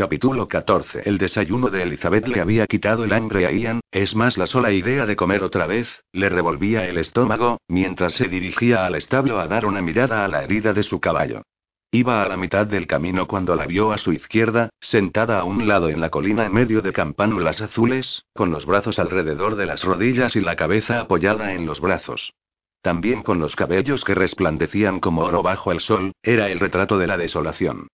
Capítulo 14. El desayuno de Elizabeth le había quitado el hambre a Ian, es más la sola idea de comer otra vez, le revolvía el estómago, mientras se dirigía al establo a dar una mirada a la herida de su caballo. Iba a la mitad del camino cuando la vio a su izquierda, sentada a un lado en la colina en medio de campánulas azules, con los brazos alrededor de las rodillas y la cabeza apoyada en los brazos. También con los cabellos que resplandecían como oro bajo el sol, era el retrato de la desolación.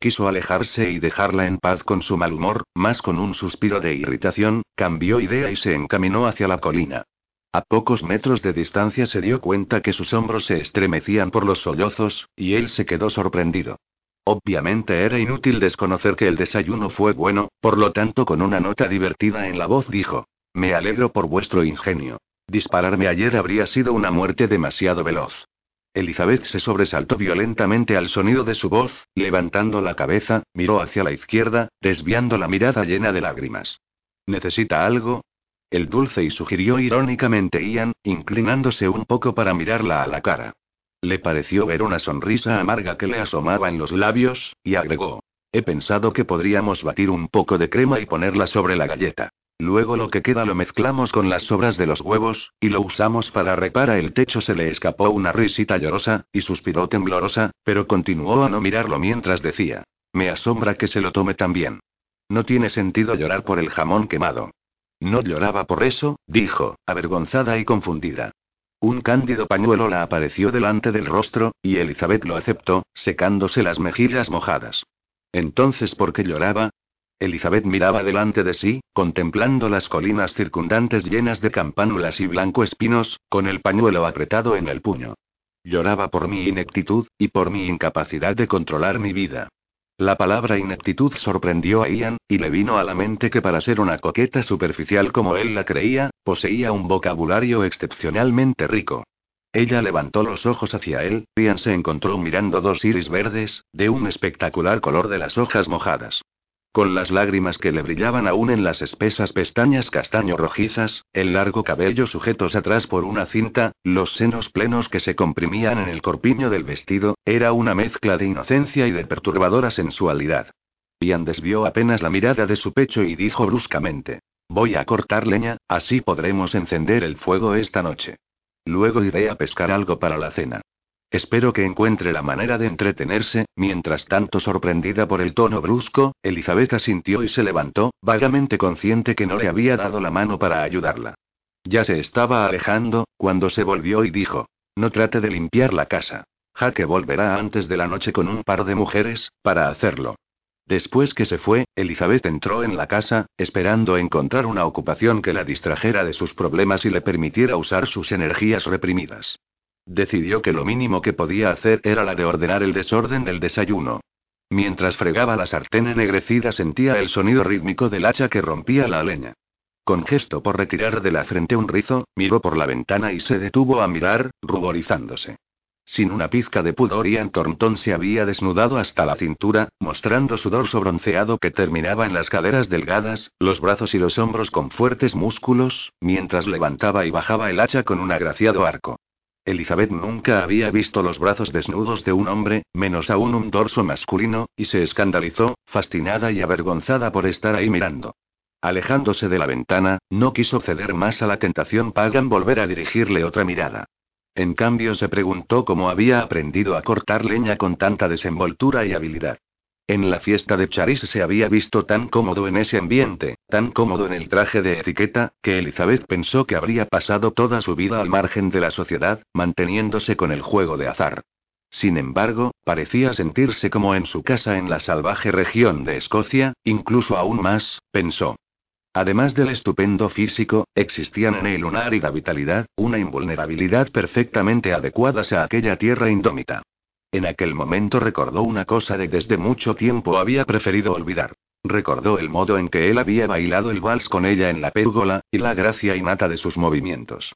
Quiso alejarse y dejarla en paz con su mal humor, más con un suspiro de irritación, cambió idea y se encaminó hacia la colina. A pocos metros de distancia se dio cuenta que sus hombros se estremecían por los sollozos, y él se quedó sorprendido. Obviamente era inútil desconocer que el desayuno fue bueno, por lo tanto con una nota divertida en la voz dijo, Me alegro por vuestro ingenio. Dispararme ayer habría sido una muerte demasiado veloz. Elizabeth se sobresaltó violentamente al sonido de su voz, levantando la cabeza, miró hacia la izquierda, desviando la mirada llena de lágrimas. ¿Necesita algo? El dulce y sugirió irónicamente Ian, inclinándose un poco para mirarla a la cara. Le pareció ver una sonrisa amarga que le asomaba en los labios, y agregó. He pensado que podríamos batir un poco de crema y ponerla sobre la galleta. Luego lo que queda lo mezclamos con las sobras de los huevos, y lo usamos para reparar el techo. Se le escapó una risita llorosa, y suspiró temblorosa, pero continuó a no mirarlo mientras decía. Me asombra que se lo tome tan bien. No tiene sentido llorar por el jamón quemado. No lloraba por eso, dijo, avergonzada y confundida. Un cándido pañuelo la apareció delante del rostro, y Elizabeth lo aceptó, secándose las mejillas mojadas. Entonces, ¿por qué lloraba? Elizabeth miraba delante de sí, contemplando las colinas circundantes llenas de campánulas y blanco espinos, con el pañuelo apretado en el puño. Lloraba por mi ineptitud, y por mi incapacidad de controlar mi vida. La palabra ineptitud sorprendió a Ian, y le vino a la mente que para ser una coqueta superficial como él la creía, poseía un vocabulario excepcionalmente rico. Ella levantó los ojos hacia él, Ian se encontró mirando dos iris verdes, de un espectacular color de las hojas mojadas. Con las lágrimas que le brillaban aún en las espesas pestañas castaño rojizas, el largo cabello sujetos atrás por una cinta, los senos plenos que se comprimían en el corpiño del vestido, era una mezcla de inocencia y de perturbadora sensualidad. Ian desvió apenas la mirada de su pecho y dijo bruscamente: Voy a cortar leña, así podremos encender el fuego esta noche. Luego iré a pescar algo para la cena. Espero que encuentre la manera de entretenerse. Mientras tanto, sorprendida por el tono brusco, Elizabeth asintió y se levantó, vagamente consciente que no le había dado la mano para ayudarla. Ya se estaba alejando, cuando se volvió y dijo: No trate de limpiar la casa. Jaque volverá antes de la noche con un par de mujeres, para hacerlo. Después que se fue, Elizabeth entró en la casa, esperando encontrar una ocupación que la distrajera de sus problemas y le permitiera usar sus energías reprimidas. Decidió que lo mínimo que podía hacer era la de ordenar el desorden del desayuno. Mientras fregaba la sartén ennegrecida sentía el sonido rítmico del hacha que rompía la leña. Con gesto por retirar de la frente un rizo, miró por la ventana y se detuvo a mirar, ruborizándose. Sin una pizca de pudor, Ian Thornton se había desnudado hasta la cintura, mostrando su dorso bronceado que terminaba en las caderas delgadas, los brazos y los hombros con fuertes músculos, mientras levantaba y bajaba el hacha con un agraciado arco. Elizabeth nunca había visto los brazos desnudos de un hombre, menos aún un dorso masculino, y se escandalizó, fascinada y avergonzada por estar ahí mirando. Alejándose de la ventana, no quiso ceder más a la tentación pagan volver a dirigirle otra mirada. En cambio se preguntó cómo había aprendido a cortar leña con tanta desenvoltura y habilidad. En la fiesta de Charis se había visto tan cómodo en ese ambiente, tan cómodo en el traje de etiqueta, que Elizabeth pensó que habría pasado toda su vida al margen de la sociedad, manteniéndose con el juego de azar. Sin embargo, parecía sentirse como en su casa en la salvaje región de Escocia, incluso aún más, pensó. Además del estupendo físico, existían en él una árida vitalidad, una invulnerabilidad perfectamente adecuadas a aquella tierra indómita. En aquel momento recordó una cosa de desde mucho tiempo había preferido olvidar. Recordó el modo en que él había bailado el vals con ella en la pérgola, y la gracia innata de sus movimientos.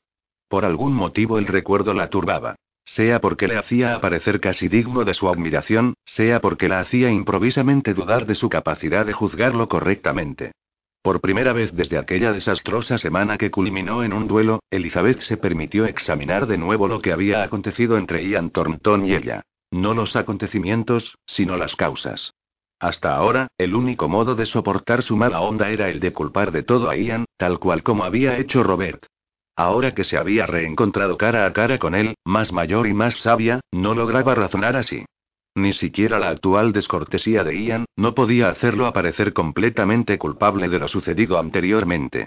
Por algún motivo el recuerdo la turbaba. Sea porque le hacía aparecer casi digno de su admiración, sea porque la hacía improvisamente dudar de su capacidad de juzgarlo correctamente. Por primera vez desde aquella desastrosa semana que culminó en un duelo, Elizabeth se permitió examinar de nuevo lo que había acontecido entre Ian Thornton y ella. No los acontecimientos, sino las causas. Hasta ahora, el único modo de soportar su mala onda era el de culpar de todo a Ian, tal cual como había hecho Robert. Ahora que se había reencontrado cara a cara con él, más mayor y más sabia, no lograba razonar así. Ni siquiera la actual descortesía de Ian, no podía hacerlo aparecer completamente culpable de lo sucedido anteriormente.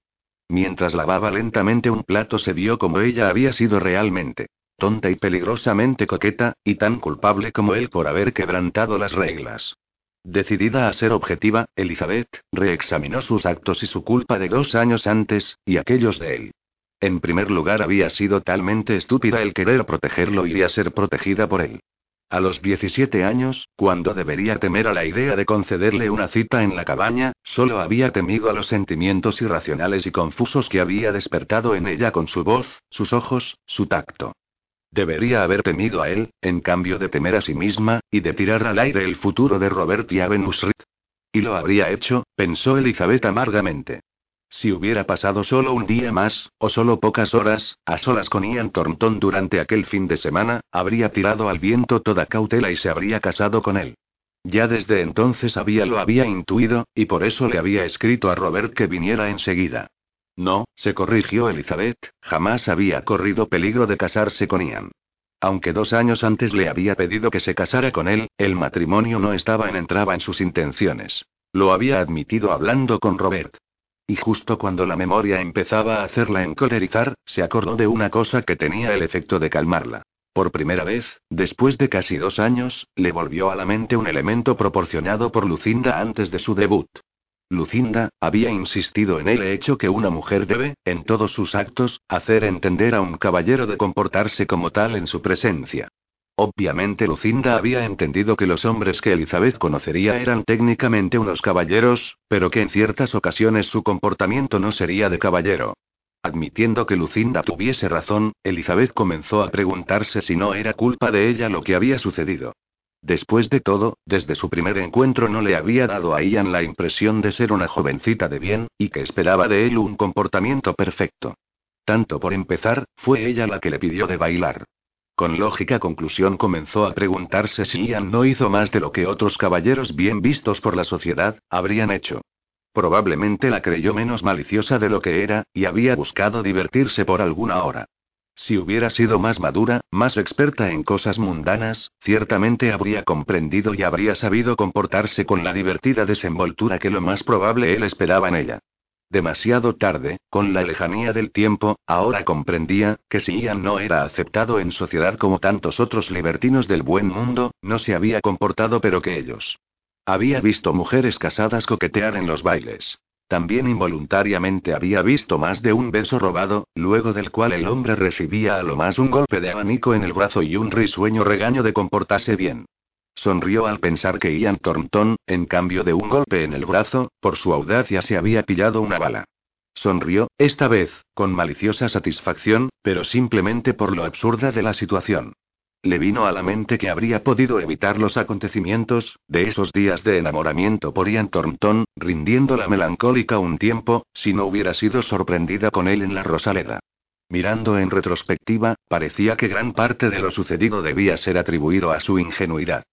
Mientras lavaba lentamente un plato se vio como ella había sido realmente. Tonta y peligrosamente coqueta, y tan culpable como él por haber quebrantado las reglas. Decidida a ser objetiva, Elizabeth reexaminó sus actos y su culpa de dos años antes, y aquellos de él. En primer lugar, había sido talmente estúpida el querer protegerlo y a ser protegida por él. A los 17 años, cuando debería temer a la idea de concederle una cita en la cabaña, solo había temido a los sentimientos irracionales y confusos que había despertado en ella con su voz, sus ojos, su tacto. Debería haber temido a él, en cambio de temer a sí misma, y de tirar al aire el futuro de Robert y Avenusrit. Y lo habría hecho, pensó Elizabeth amargamente. Si hubiera pasado solo un día más, o solo pocas horas, a solas con Ian Thornton durante aquel fin de semana, habría tirado al viento toda cautela y se habría casado con él. Ya desde entonces había lo había intuido, y por eso le había escrito a Robert que viniera enseguida. No, se corrigió Elizabeth, jamás había corrido peligro de casarse con Ian. Aunque dos años antes le había pedido que se casara con él, el matrimonio no estaba en entraba en sus intenciones. Lo había admitido hablando con Robert. Y justo cuando la memoria empezaba a hacerla encolerizar, se acordó de una cosa que tenía el efecto de calmarla. Por primera vez, después de casi dos años, le volvió a la mente un elemento proporcionado por Lucinda antes de su debut. Lucinda, había insistido en el hecho que una mujer debe, en todos sus actos, hacer entender a un caballero de comportarse como tal en su presencia. Obviamente Lucinda había entendido que los hombres que Elizabeth conocería eran técnicamente unos caballeros, pero que en ciertas ocasiones su comportamiento no sería de caballero. Admitiendo que Lucinda tuviese razón, Elizabeth comenzó a preguntarse si no era culpa de ella lo que había sucedido. Después de todo, desde su primer encuentro no le había dado a Ian la impresión de ser una jovencita de bien, y que esperaba de él un comportamiento perfecto. Tanto por empezar, fue ella la que le pidió de bailar. Con lógica conclusión comenzó a preguntarse si Ian no hizo más de lo que otros caballeros bien vistos por la sociedad, habrían hecho. Probablemente la creyó menos maliciosa de lo que era, y había buscado divertirse por alguna hora. Si hubiera sido más madura, más experta en cosas mundanas, ciertamente habría comprendido y habría sabido comportarse con la divertida desenvoltura que lo más probable él esperaba en ella. Demasiado tarde, con la lejanía del tiempo, ahora comprendía, que si Ian no era aceptado en sociedad como tantos otros libertinos del buen mundo, no se había comportado pero que ellos. Había visto mujeres casadas coquetear en los bailes. También involuntariamente había visto más de un beso robado, luego del cual el hombre recibía a lo más un golpe de abanico en el brazo y un risueño regaño de comportarse bien. Sonrió al pensar que Ian Thornton, en cambio de un golpe en el brazo, por su audacia se había pillado una bala. Sonrió, esta vez, con maliciosa satisfacción, pero simplemente por lo absurda de la situación. Le vino a la mente que habría podido evitar los acontecimientos, de esos días de enamoramiento por Ian Thornton, rindiendo la melancólica un tiempo, si no hubiera sido sorprendida con él en la Rosaleda. Mirando en retrospectiva, parecía que gran parte de lo sucedido debía ser atribuido a su ingenuidad.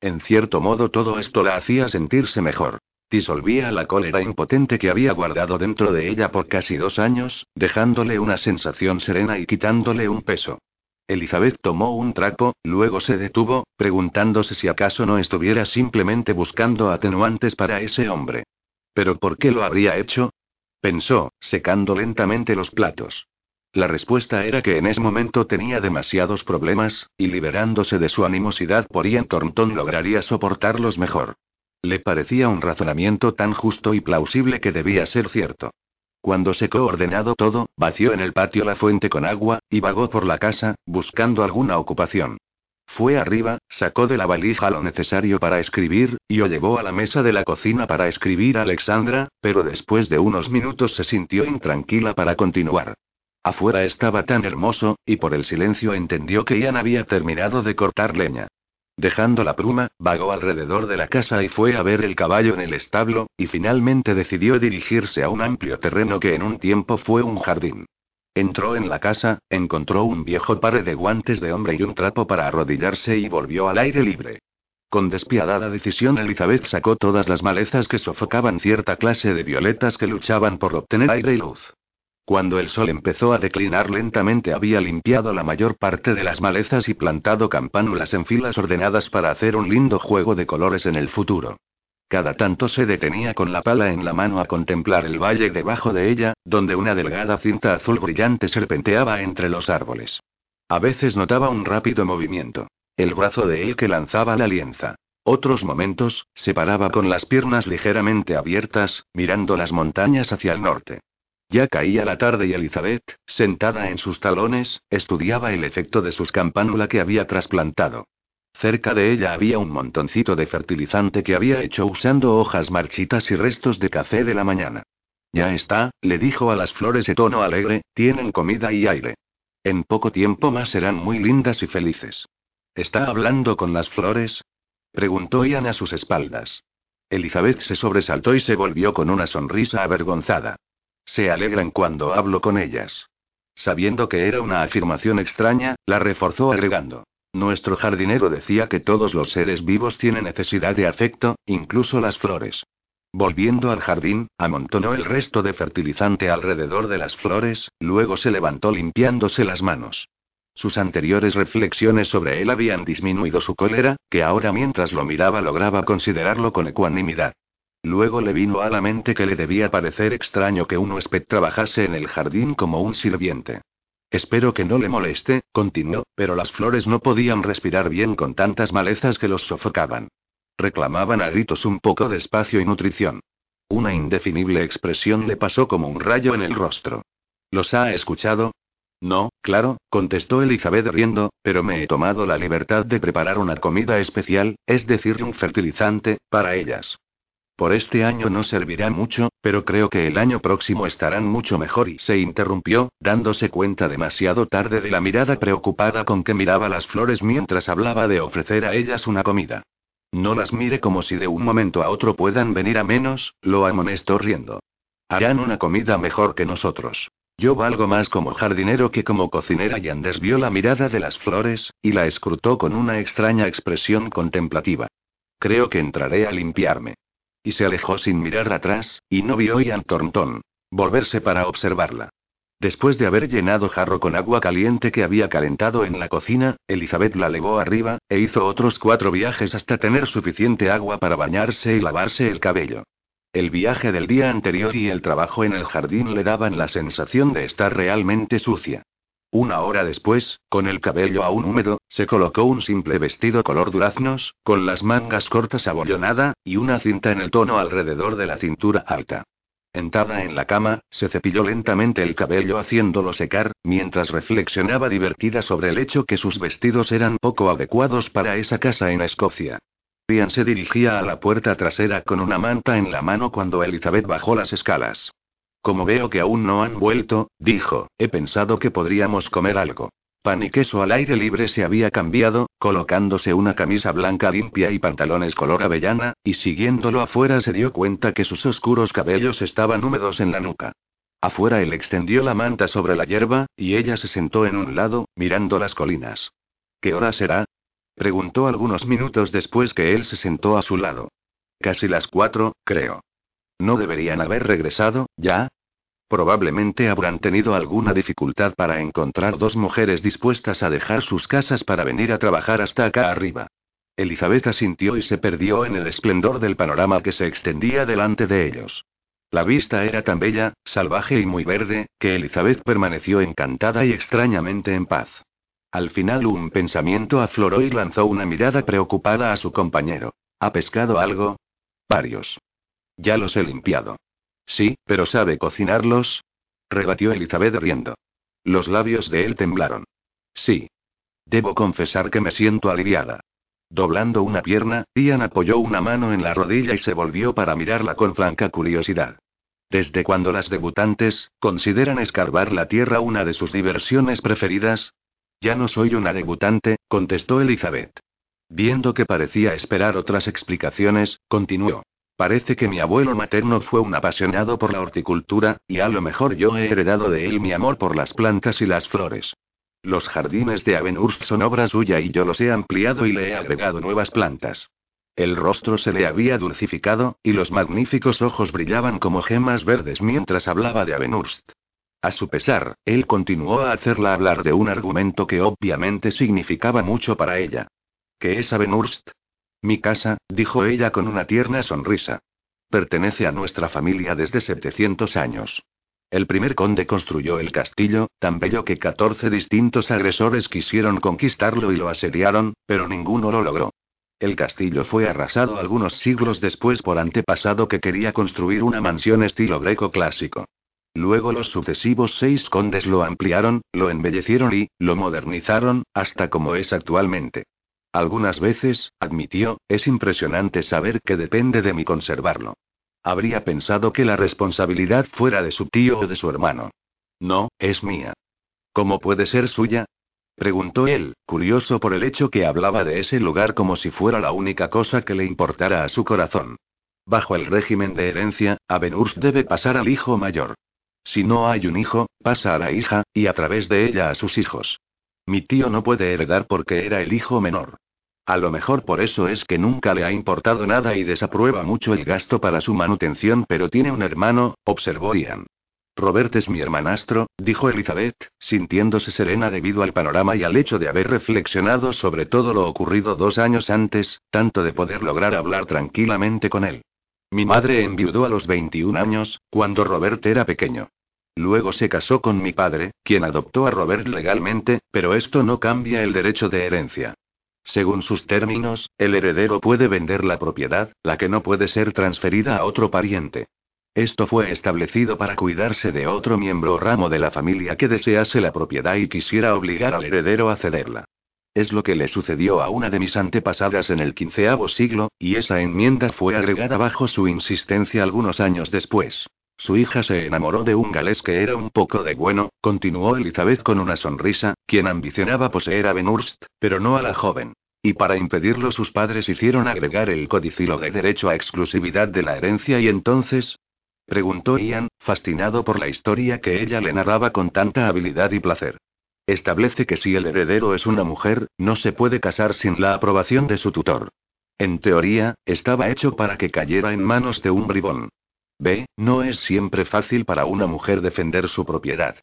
En cierto modo todo esto la hacía sentirse mejor. Disolvía la cólera impotente que había guardado dentro de ella por casi dos años, dejándole una sensación serena y quitándole un peso. Elizabeth tomó un trapo, luego se detuvo, preguntándose si acaso no estuviera simplemente buscando atenuantes para ese hombre. ¿Pero por qué lo habría hecho? Pensó, secando lentamente los platos. La respuesta era que en ese momento tenía demasiados problemas, y liberándose de su animosidad por Ian Thornton lograría soportarlos mejor. Le parecía un razonamiento tan justo y plausible que debía ser cierto. Cuando secó ordenado todo, vació en el patio la fuente con agua, y vagó por la casa, buscando alguna ocupación. Fue arriba, sacó de la valija lo necesario para escribir, y lo llevó a la mesa de la cocina para escribir a Alexandra, pero después de unos minutos se sintió intranquila para continuar. Afuera estaba tan hermoso, y por el silencio entendió que Ian había terminado de cortar leña. Dejando la pluma, vagó alrededor de la casa y fue a ver el caballo en el establo, y finalmente decidió dirigirse a un amplio terreno que en un tiempo fue un jardín. Entró en la casa, encontró un viejo par de guantes de hombre y un trapo para arrodillarse y volvió al aire libre. Con despiadada decisión Elizabeth sacó todas las malezas que sofocaban cierta clase de violetas que luchaban por obtener aire y luz. Cuando el sol empezó a declinar lentamente había limpiado la mayor parte de las malezas y plantado campánulas en filas ordenadas para hacer un lindo juego de colores en el futuro. Cada tanto se detenía con la pala en la mano a contemplar el valle debajo de ella, donde una delgada cinta azul brillante serpenteaba entre los árboles. A veces notaba un rápido movimiento. El brazo de él que lanzaba la lienza. Otros momentos, se paraba con las piernas ligeramente abiertas, mirando las montañas hacia el norte. Ya caía la tarde y Elizabeth, sentada en sus talones, estudiaba el efecto de sus campánula que había trasplantado. Cerca de ella había un montoncito de fertilizante que había hecho usando hojas marchitas y restos de café de la mañana. Ya está, le dijo a las flores de tono alegre, tienen comida y aire. En poco tiempo más serán muy lindas y felices. ¿Está hablando con las flores? preguntó Ian a sus espaldas. Elizabeth se sobresaltó y se volvió con una sonrisa avergonzada. Se alegran cuando hablo con ellas. Sabiendo que era una afirmación extraña, la reforzó agregando. Nuestro jardinero decía que todos los seres vivos tienen necesidad de afecto, incluso las flores. Volviendo al jardín, amontonó el resto de fertilizante alrededor de las flores, luego se levantó limpiándose las manos. Sus anteriores reflexiones sobre él habían disminuido su cólera, que ahora mientras lo miraba lograba considerarlo con ecuanimidad. Luego le vino a la mente que le debía parecer extraño que un huésped trabajase en el jardín como un sirviente. Espero que no le moleste, continuó, pero las flores no podían respirar bien con tantas malezas que los sofocaban. Reclamaban a gritos un poco de espacio y nutrición. Una indefinible expresión le pasó como un rayo en el rostro. ¿Los ha escuchado? No, claro, contestó Elizabeth riendo, pero me he tomado la libertad de preparar una comida especial, es decir, un fertilizante, para ellas. Por este año no servirá mucho, pero creo que el año próximo estarán mucho mejor y se interrumpió, dándose cuenta demasiado tarde de la mirada preocupada con que miraba las flores mientras hablaba de ofrecer a ellas una comida. No las mire como si de un momento a otro puedan venir a menos, lo amonestó riendo. Harán una comida mejor que nosotros. Yo valgo más como jardinero que como cocinera. Y Anders vio la mirada de las flores, y la escrutó con una extraña expresión contemplativa. Creo que entraré a limpiarme. Y se alejó sin mirar atrás, y no vio Ian Thornton volverse para observarla. Después de haber llenado jarro con agua caliente que había calentado en la cocina, Elizabeth la levó arriba, e hizo otros cuatro viajes hasta tener suficiente agua para bañarse y lavarse el cabello. El viaje del día anterior y el trabajo en el jardín le daban la sensación de estar realmente sucia. Una hora después, con el cabello aún húmedo, se colocó un simple vestido color duraznos, con las mangas cortas abollonada, y una cinta en el tono alrededor de la cintura alta. Entada en la cama, se cepilló lentamente el cabello haciéndolo secar, mientras reflexionaba divertida sobre el hecho que sus vestidos eran poco adecuados para esa casa en Escocia. Ian se dirigía a la puerta trasera con una manta en la mano cuando Elizabeth bajó las escalas. Como veo que aún no han vuelto, dijo, he pensado que podríamos comer algo. Pan y queso al aire libre se había cambiado, colocándose una camisa blanca limpia y pantalones color avellana, y siguiéndolo afuera se dio cuenta que sus oscuros cabellos estaban húmedos en la nuca. Afuera él extendió la manta sobre la hierba, y ella se sentó en un lado, mirando las colinas. ¿Qué hora será? Preguntó algunos minutos después que él se sentó a su lado. Casi las cuatro, creo. ¿No deberían haber regresado, ya? Probablemente habrán tenido alguna dificultad para encontrar dos mujeres dispuestas a dejar sus casas para venir a trabajar hasta acá arriba. Elizabeth asintió y se perdió en el esplendor del panorama que se extendía delante de ellos. La vista era tan bella, salvaje y muy verde, que Elizabeth permaneció encantada y extrañamente en paz. Al final un pensamiento afloró y lanzó una mirada preocupada a su compañero. ¿Ha pescado algo? Varios. Ya los he limpiado. Sí, pero ¿sabe cocinarlos? rebatió Elizabeth riendo. Los labios de él temblaron. Sí. Debo confesar que me siento aliviada. Doblando una pierna, Ian apoyó una mano en la rodilla y se volvió para mirarla con franca curiosidad. ¿Desde cuando las debutantes consideran escarbar la tierra una de sus diversiones preferidas? Ya no soy una debutante, contestó Elizabeth. Viendo que parecía esperar otras explicaciones, continuó. Parece que mi abuelo materno fue un apasionado por la horticultura, y a lo mejor yo he heredado de él mi amor por las plantas y las flores. Los jardines de Avenhurst son obra suya y yo los he ampliado y le he agregado nuevas plantas. El rostro se le había dulcificado, y los magníficos ojos brillaban como gemas verdes mientras hablaba de Abenurst. A su pesar, él continuó a hacerla hablar de un argumento que obviamente significaba mucho para ella. ¿Qué es Abenurst? Mi casa, dijo ella con una tierna sonrisa. Pertenece a nuestra familia desde 700 años. El primer conde construyó el castillo, tan bello que 14 distintos agresores quisieron conquistarlo y lo asediaron, pero ninguno lo logró. El castillo fue arrasado algunos siglos después por antepasado que quería construir una mansión estilo greco clásico. Luego los sucesivos seis condes lo ampliaron, lo embellecieron y, lo modernizaron, hasta como es actualmente. Algunas veces, admitió, es impresionante saber que depende de mí conservarlo. Habría pensado que la responsabilidad fuera de su tío o de su hermano. No, es mía. ¿Cómo puede ser suya? Preguntó él, curioso por el hecho que hablaba de ese lugar como si fuera la única cosa que le importara a su corazón. Bajo el régimen de herencia, Abenurs debe pasar al hijo mayor. Si no hay un hijo, pasa a la hija, y a través de ella a sus hijos. Mi tío no puede heredar porque era el hijo menor. A lo mejor por eso es que nunca le ha importado nada y desaprueba mucho el gasto para su manutención, pero tiene un hermano, observó Ian. Robert es mi hermanastro, dijo Elizabeth, sintiéndose serena debido al panorama y al hecho de haber reflexionado sobre todo lo ocurrido dos años antes, tanto de poder lograr hablar tranquilamente con él. Mi madre enviudó a los 21 años, cuando Robert era pequeño. Luego se casó con mi padre, quien adoptó a Robert legalmente, pero esto no cambia el derecho de herencia. Según sus términos, el heredero puede vender la propiedad, la que no puede ser transferida a otro pariente. Esto fue establecido para cuidarse de otro miembro o ramo de la familia que desease la propiedad y quisiera obligar al heredero a cederla. Es lo que le sucedió a una de mis antepasadas en el quinceavo siglo, y esa enmienda fue agregada bajo su insistencia algunos años después. Su hija se enamoró de un galés que era un poco de bueno, continuó Elizabeth con una sonrisa, quien ambicionaba poseer a Benurst, pero no a la joven. Y para impedirlo sus padres hicieron agregar el codicilo de derecho a exclusividad de la herencia y entonces... Preguntó Ian, fascinado por la historia que ella le narraba con tanta habilidad y placer. Establece que si el heredero es una mujer, no se puede casar sin la aprobación de su tutor. En teoría, estaba hecho para que cayera en manos de un bribón. B, no es siempre fácil para una mujer defender su propiedad.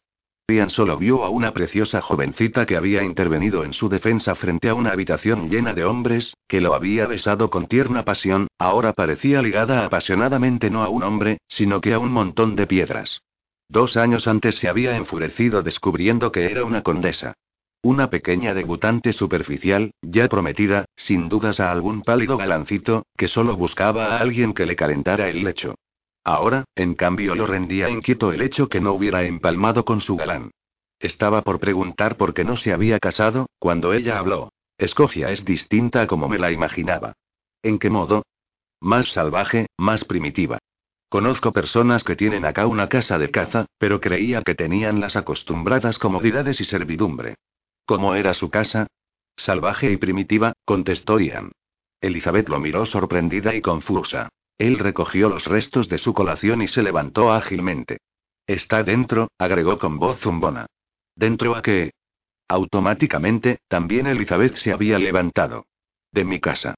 Ian solo vio a una preciosa jovencita que había intervenido en su defensa frente a una habitación llena de hombres, que lo había besado con tierna pasión, ahora parecía ligada apasionadamente no a un hombre, sino que a un montón de piedras. Dos años antes se había enfurecido descubriendo que era una condesa. Una pequeña debutante superficial, ya prometida, sin dudas a algún pálido galancito, que solo buscaba a alguien que le calentara el lecho. Ahora, en cambio, lo rendía inquieto el hecho que no hubiera empalmado con su galán. Estaba por preguntar por qué no se había casado, cuando ella habló. Escocia es distinta a como me la imaginaba. ¿En qué modo? Más salvaje, más primitiva. Conozco personas que tienen acá una casa de caza, pero creía que tenían las acostumbradas comodidades y servidumbre. ¿Cómo era su casa? Salvaje y primitiva, contestó Ian. Elizabeth lo miró sorprendida y confusa. Él recogió los restos de su colación y se levantó ágilmente. Está dentro, agregó con voz zumbona. ¿Dentro a qué? Automáticamente, también Elizabeth se había levantado. De mi casa.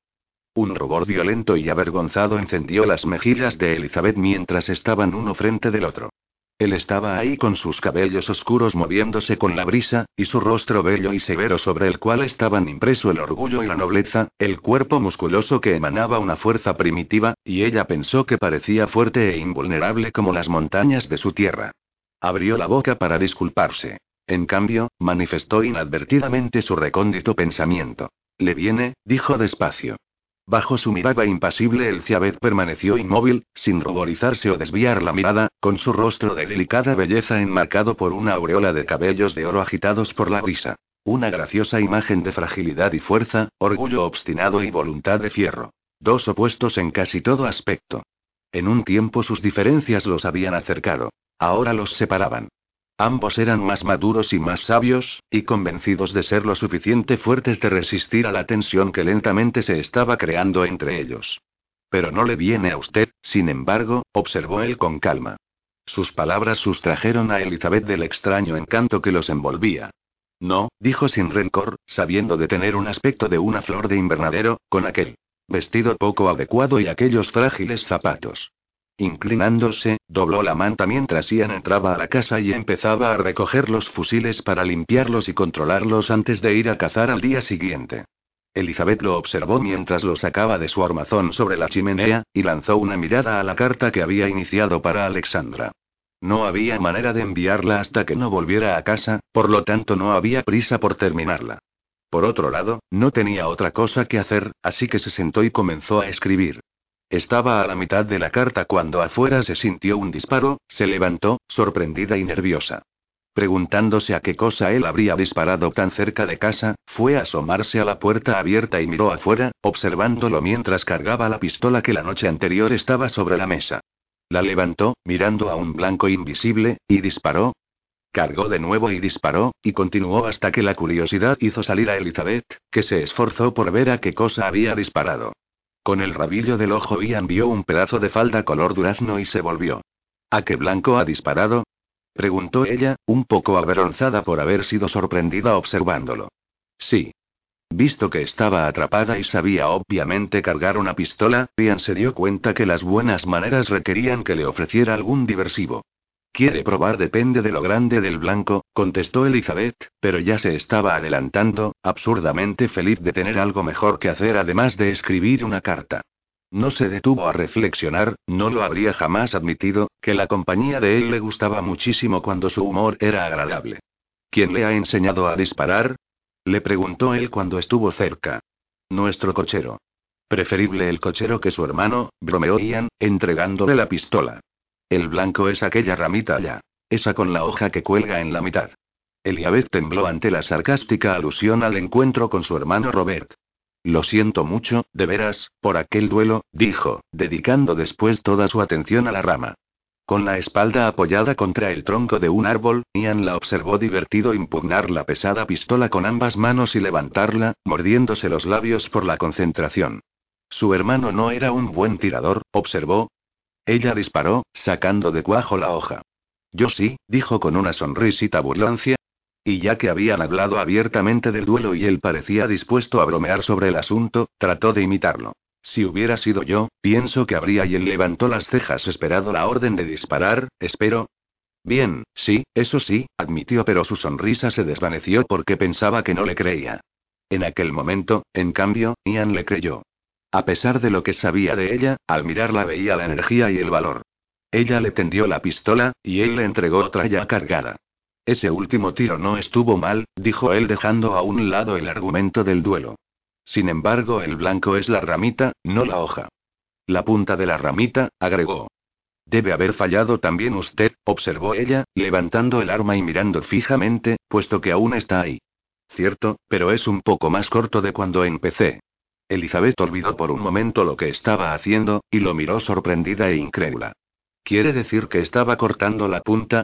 Un rubor violento y avergonzado encendió las mejillas de Elizabeth mientras estaban uno frente del otro. Él estaba ahí con sus cabellos oscuros moviéndose con la brisa, y su rostro bello y severo sobre el cual estaban impreso el orgullo y la nobleza, el cuerpo musculoso que emanaba una fuerza primitiva, y ella pensó que parecía fuerte e invulnerable como las montañas de su tierra. Abrió la boca para disculparse. En cambio, manifestó inadvertidamente su recóndito pensamiento. Le viene, dijo despacio. Bajo su mirada impasible el Ciabet permaneció inmóvil, sin ruborizarse o desviar la mirada, con su rostro de delicada belleza enmarcado por una aureola de cabellos de oro agitados por la brisa. Una graciosa imagen de fragilidad y fuerza, orgullo obstinado y voluntad de fierro. Dos opuestos en casi todo aspecto. En un tiempo sus diferencias los habían acercado. Ahora los separaban. Ambos eran más maduros y más sabios, y convencidos de ser lo suficiente fuertes de resistir a la tensión que lentamente se estaba creando entre ellos. Pero no le viene a usted, sin embargo, observó él con calma. Sus palabras sustrajeron a Elizabeth del extraño encanto que los envolvía. No, dijo sin rencor, sabiendo de tener un aspecto de una flor de invernadero, con aquel Vestido poco adecuado y aquellos frágiles zapatos. Inclinándose, dobló la manta mientras Ian entraba a la casa y empezaba a recoger los fusiles para limpiarlos y controlarlos antes de ir a cazar al día siguiente. Elizabeth lo observó mientras lo sacaba de su armazón sobre la chimenea, y lanzó una mirada a la carta que había iniciado para Alexandra. No había manera de enviarla hasta que no volviera a casa, por lo tanto no había prisa por terminarla. Por otro lado, no tenía otra cosa que hacer, así que se sentó y comenzó a escribir. Estaba a la mitad de la carta cuando afuera se sintió un disparo, se levantó, sorprendida y nerviosa. Preguntándose a qué cosa él habría disparado tan cerca de casa, fue a asomarse a la puerta abierta y miró afuera, observándolo mientras cargaba la pistola que la noche anterior estaba sobre la mesa. La levantó, mirando a un blanco invisible, y disparó. Cargó de nuevo y disparó, y continuó hasta que la curiosidad hizo salir a Elizabeth, que se esforzó por ver a qué cosa había disparado. Con el rabillo del ojo Ian vio un pedazo de falda color durazno y se volvió. ¿A qué blanco ha disparado? Preguntó ella, un poco avergonzada por haber sido sorprendida observándolo. Sí. Visto que estaba atrapada y sabía obviamente cargar una pistola, Ian se dio cuenta que las buenas maneras requerían que le ofreciera algún diversivo. Quiere probar depende de lo grande del blanco, contestó Elizabeth, pero ya se estaba adelantando, absurdamente feliz de tener algo mejor que hacer además de escribir una carta. No se detuvo a reflexionar, no lo habría jamás admitido, que la compañía de él le gustaba muchísimo cuando su humor era agradable. ¿Quién le ha enseñado a disparar? Le preguntó él cuando estuvo cerca. Nuestro cochero. Preferible el cochero que su hermano, bromeó Ian, entregándole la pistola. El blanco es aquella ramita allá. Esa con la hoja que cuelga en la mitad. Eliabeth tembló ante la sarcástica alusión al encuentro con su hermano Robert. Lo siento mucho, de veras, por aquel duelo, dijo, dedicando después toda su atención a la rama. Con la espalda apoyada contra el tronco de un árbol, Ian la observó divertido impugnar la pesada pistola con ambas manos y levantarla, mordiéndose los labios por la concentración. Su hermano no era un buen tirador, observó. Ella disparó, sacando de cuajo la hoja. Yo sí, dijo con una sonrisita burlancia, y ya que habían hablado abiertamente del duelo y él parecía dispuesto a bromear sobre el asunto, trató de imitarlo. Si hubiera sido yo, pienso que habría y él levantó las cejas esperado la orden de disparar, espero. Bien, sí, eso sí, admitió, pero su sonrisa se desvaneció porque pensaba que no le creía. En aquel momento, en cambio, Ian le creyó. A pesar de lo que sabía de ella, al mirarla veía la energía y el valor. Ella le tendió la pistola, y él le entregó otra ya cargada. Ese último tiro no estuvo mal, dijo él dejando a un lado el argumento del duelo. Sin embargo, el blanco es la ramita, no la hoja. La punta de la ramita, agregó. Debe haber fallado también usted, observó ella, levantando el arma y mirando fijamente, puesto que aún está ahí. Cierto, pero es un poco más corto de cuando empecé. Elizabeth olvidó por un momento lo que estaba haciendo, y lo miró sorprendida e incrédula. ¿Quiere decir que estaba cortando la punta?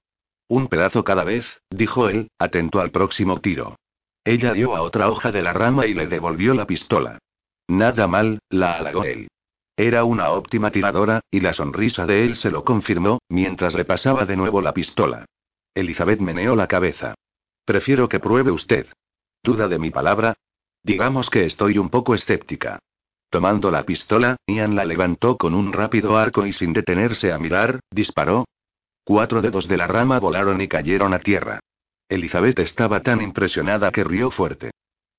Un pedazo cada vez, dijo él, atento al próximo tiro. Ella dio a otra hoja de la rama y le devolvió la pistola. Nada mal, la halagó él. Era una óptima tiradora, y la sonrisa de él se lo confirmó, mientras le pasaba de nuevo la pistola. Elizabeth meneó la cabeza. Prefiero que pruebe usted. ¿Duda de mi palabra? Digamos que estoy un poco escéptica. Tomando la pistola, Ian la levantó con un rápido arco y sin detenerse a mirar, disparó, Cuatro dedos de la rama volaron y cayeron a tierra. Elizabeth estaba tan impresionada que rió fuerte.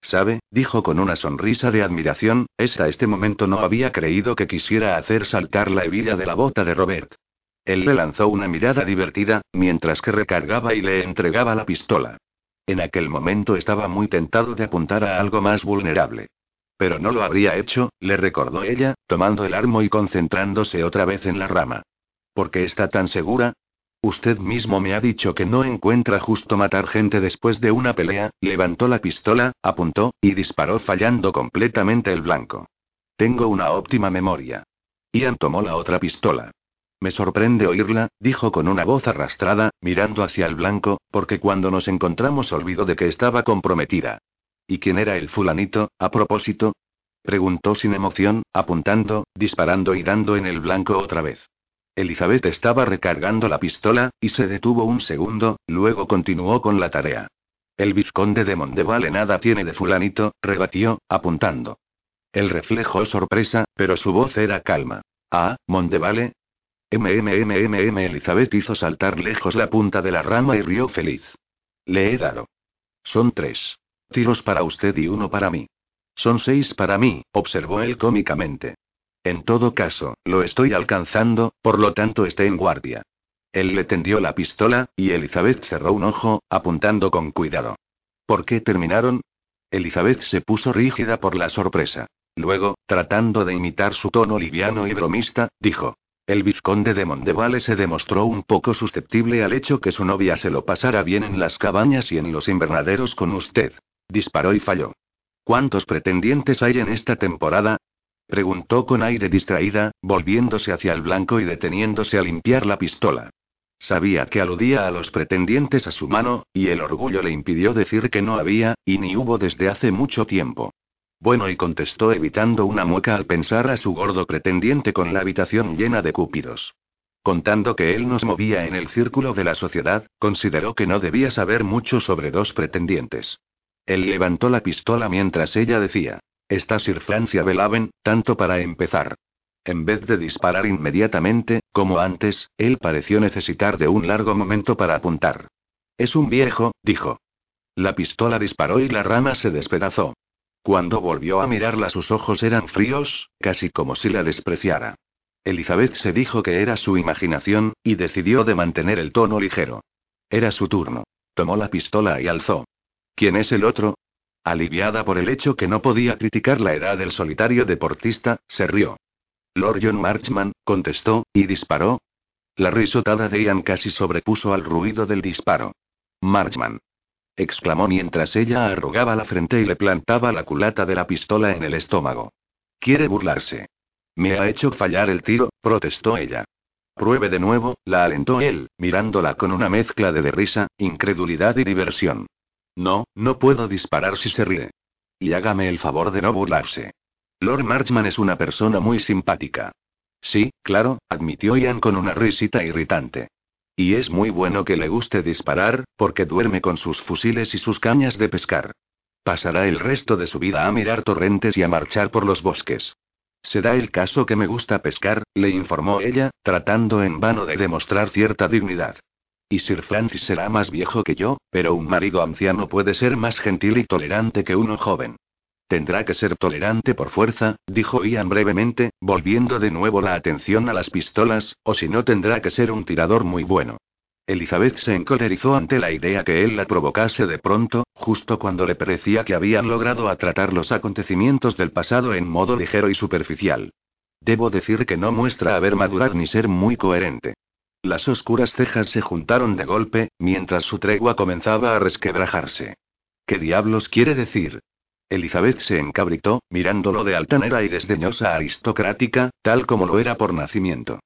¿Sabe? dijo con una sonrisa de admiración, hasta este momento no había creído que quisiera hacer saltar la hebilla de la bota de Robert. Él le lanzó una mirada divertida, mientras que recargaba y le entregaba la pistola. En aquel momento estaba muy tentado de apuntar a algo más vulnerable. Pero no lo habría hecho, le recordó ella, tomando el arma y concentrándose otra vez en la rama. ¿Por qué está tan segura? Usted mismo me ha dicho que no encuentra justo matar gente después de una pelea, levantó la pistola, apuntó, y disparó fallando completamente el blanco. Tengo una óptima memoria. Ian tomó la otra pistola. Me sorprende oírla, dijo con una voz arrastrada, mirando hacia el blanco, porque cuando nos encontramos olvidó de que estaba comprometida. ¿Y quién era el fulanito, a propósito? Preguntó sin emoción, apuntando, disparando y dando en el blanco otra vez. Elizabeth estaba recargando la pistola, y se detuvo un segundo, luego continuó con la tarea. El vizconde de Mondevale nada tiene de fulanito, rebatió, apuntando. El reflejó sorpresa, pero su voz era calma. Ah, Mondevale. MMMMM Elizabeth hizo saltar lejos la punta de la rama y rió feliz. Le he dado. Son tres. Tiros para usted y uno para mí. Son seis para mí, observó él cómicamente. En todo caso, lo estoy alcanzando, por lo tanto esté en guardia. Él le tendió la pistola, y Elizabeth cerró un ojo, apuntando con cuidado. ¿Por qué terminaron? Elizabeth se puso rígida por la sorpresa. Luego, tratando de imitar su tono liviano y bromista, dijo. El vizconde de Mondevale se demostró un poco susceptible al hecho que su novia se lo pasara bien en las cabañas y en los invernaderos con usted. Disparó y falló. ¿Cuántos pretendientes hay en esta temporada? Preguntó con aire distraída, volviéndose hacia el blanco y deteniéndose a limpiar la pistola. Sabía que aludía a los pretendientes a su mano, y el orgullo le impidió decir que no había, y ni hubo desde hace mucho tiempo. Bueno, y contestó evitando una mueca al pensar a su gordo pretendiente con la habitación llena de cúpidos. Contando que él nos movía en el círculo de la sociedad, consideró que no debía saber mucho sobre dos pretendientes. Él levantó la pistola mientras ella decía: Está Sir Francia Belaven, tanto para empezar. En vez de disparar inmediatamente, como antes, él pareció necesitar de un largo momento para apuntar. Es un viejo, dijo. La pistola disparó y la rama se despedazó. Cuando volvió a mirarla sus ojos eran fríos, casi como si la despreciara. Elizabeth se dijo que era su imaginación, y decidió de mantener el tono ligero. Era su turno. Tomó la pistola y alzó. ¿Quién es el otro? Aliviada por el hecho que no podía criticar la edad del solitario deportista, se rió. Lord John Marchman, contestó, y disparó. La risotada de Ian casi sobrepuso al ruido del disparo. Marchman. Exclamó mientras ella arrugaba la frente y le plantaba la culata de la pistola en el estómago. Quiere burlarse. Me ha hecho fallar el tiro, protestó ella. Pruebe de nuevo, la alentó él, mirándola con una mezcla de, de risa, incredulidad y diversión. No, no puedo disparar si se ríe. Y hágame el favor de no burlarse. Lord Marchman es una persona muy simpática. Sí, claro, admitió Ian con una risita irritante. Y es muy bueno que le guste disparar, porque duerme con sus fusiles y sus cañas de pescar. Pasará el resto de su vida a mirar torrentes y a marchar por los bosques. Se da el caso que me gusta pescar, le informó ella, tratando en vano de demostrar cierta dignidad. Y Sir Francis será más viejo que yo, pero un marido anciano puede ser más gentil y tolerante que uno joven. Tendrá que ser tolerante por fuerza, dijo Ian brevemente, volviendo de nuevo la atención a las pistolas, o si no tendrá que ser un tirador muy bueno. Elizabeth se encolerizó ante la idea que él la provocase de pronto, justo cuando le parecía que habían logrado atratar los acontecimientos del pasado en modo ligero y superficial. Debo decir que no muestra haber madurado ni ser muy coherente. Las oscuras cejas se juntaron de golpe, mientras su tregua comenzaba a resquebrajarse. ¿Qué diablos quiere decir? Elizabeth se encabritó, mirándolo de altanera y desdeñosa aristocrática, tal como lo era por nacimiento.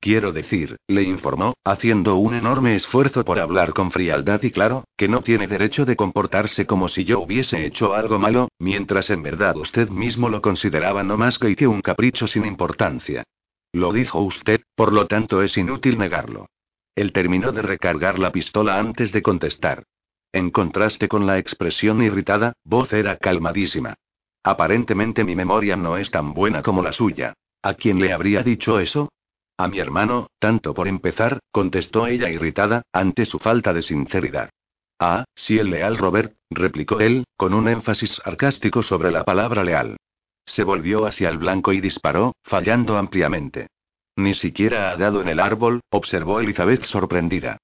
Quiero decir, le informó, haciendo un enorme esfuerzo por hablar con frialdad y claro, que no tiene derecho de comportarse como si yo hubiese hecho algo malo, mientras en verdad usted mismo lo consideraba no más que un capricho sin importancia. Lo dijo usted, por lo tanto es inútil negarlo. Él terminó de recargar la pistola antes de contestar. En contraste con la expresión irritada, voz era calmadísima. Aparentemente mi memoria no es tan buena como la suya. ¿A quién le habría dicho eso? A mi hermano, tanto por empezar, contestó ella irritada, ante su falta de sinceridad. Ah, sí, el leal Robert, replicó él, con un énfasis sarcástico sobre la palabra leal. Se volvió hacia el blanco y disparó, fallando ampliamente. Ni siquiera ha dado en el árbol, observó Elizabeth sorprendida.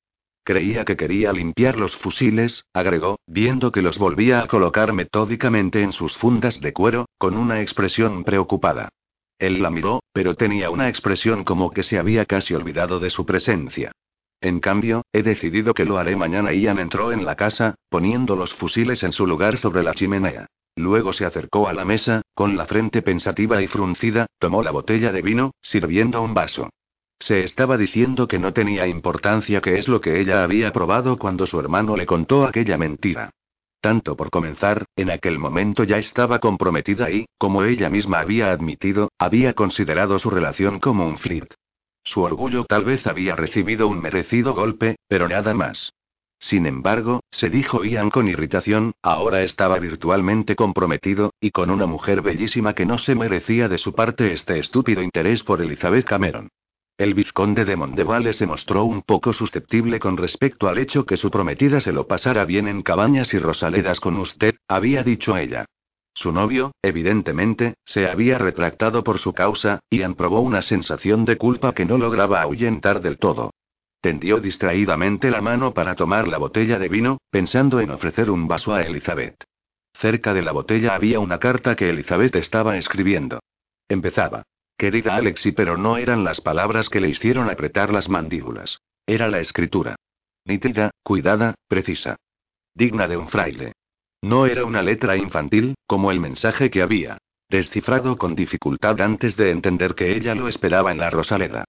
Creía que quería limpiar los fusiles, agregó, viendo que los volvía a colocar metódicamente en sus fundas de cuero, con una expresión preocupada. Él la miró, pero tenía una expresión como que se había casi olvidado de su presencia. En cambio, he decidido que lo haré mañana. Ian entró en la casa, poniendo los fusiles en su lugar sobre la chimenea. Luego se acercó a la mesa, con la frente pensativa y fruncida, tomó la botella de vino, sirviendo un vaso. Se estaba diciendo que no tenía importancia qué es lo que ella había probado cuando su hermano le contó aquella mentira. Tanto por comenzar, en aquel momento ya estaba comprometida y, como ella misma había admitido, había considerado su relación como un flirt. Su orgullo tal vez había recibido un merecido golpe, pero nada más. Sin embargo, se dijo Ian con irritación, ahora estaba virtualmente comprometido, y con una mujer bellísima que no se merecía de su parte este estúpido interés por Elizabeth Cameron. El vizconde de Mondevale se mostró un poco susceptible con respecto al hecho que su prometida se lo pasara bien en cabañas y rosaledas con usted, había dicho ella. Su novio, evidentemente, se había retractado por su causa, y probó una sensación de culpa que no lograba ahuyentar del todo. Tendió distraídamente la mano para tomar la botella de vino, pensando en ofrecer un vaso a Elizabeth. Cerca de la botella había una carta que Elizabeth estaba escribiendo. Empezaba. Querida Alexi, pero no eran las palabras que le hicieron apretar las mandíbulas. Era la escritura. Nítida, cuidada, precisa. Digna de un fraile. No era una letra infantil, como el mensaje que había descifrado con dificultad antes de entender que ella lo esperaba en la Rosaleda.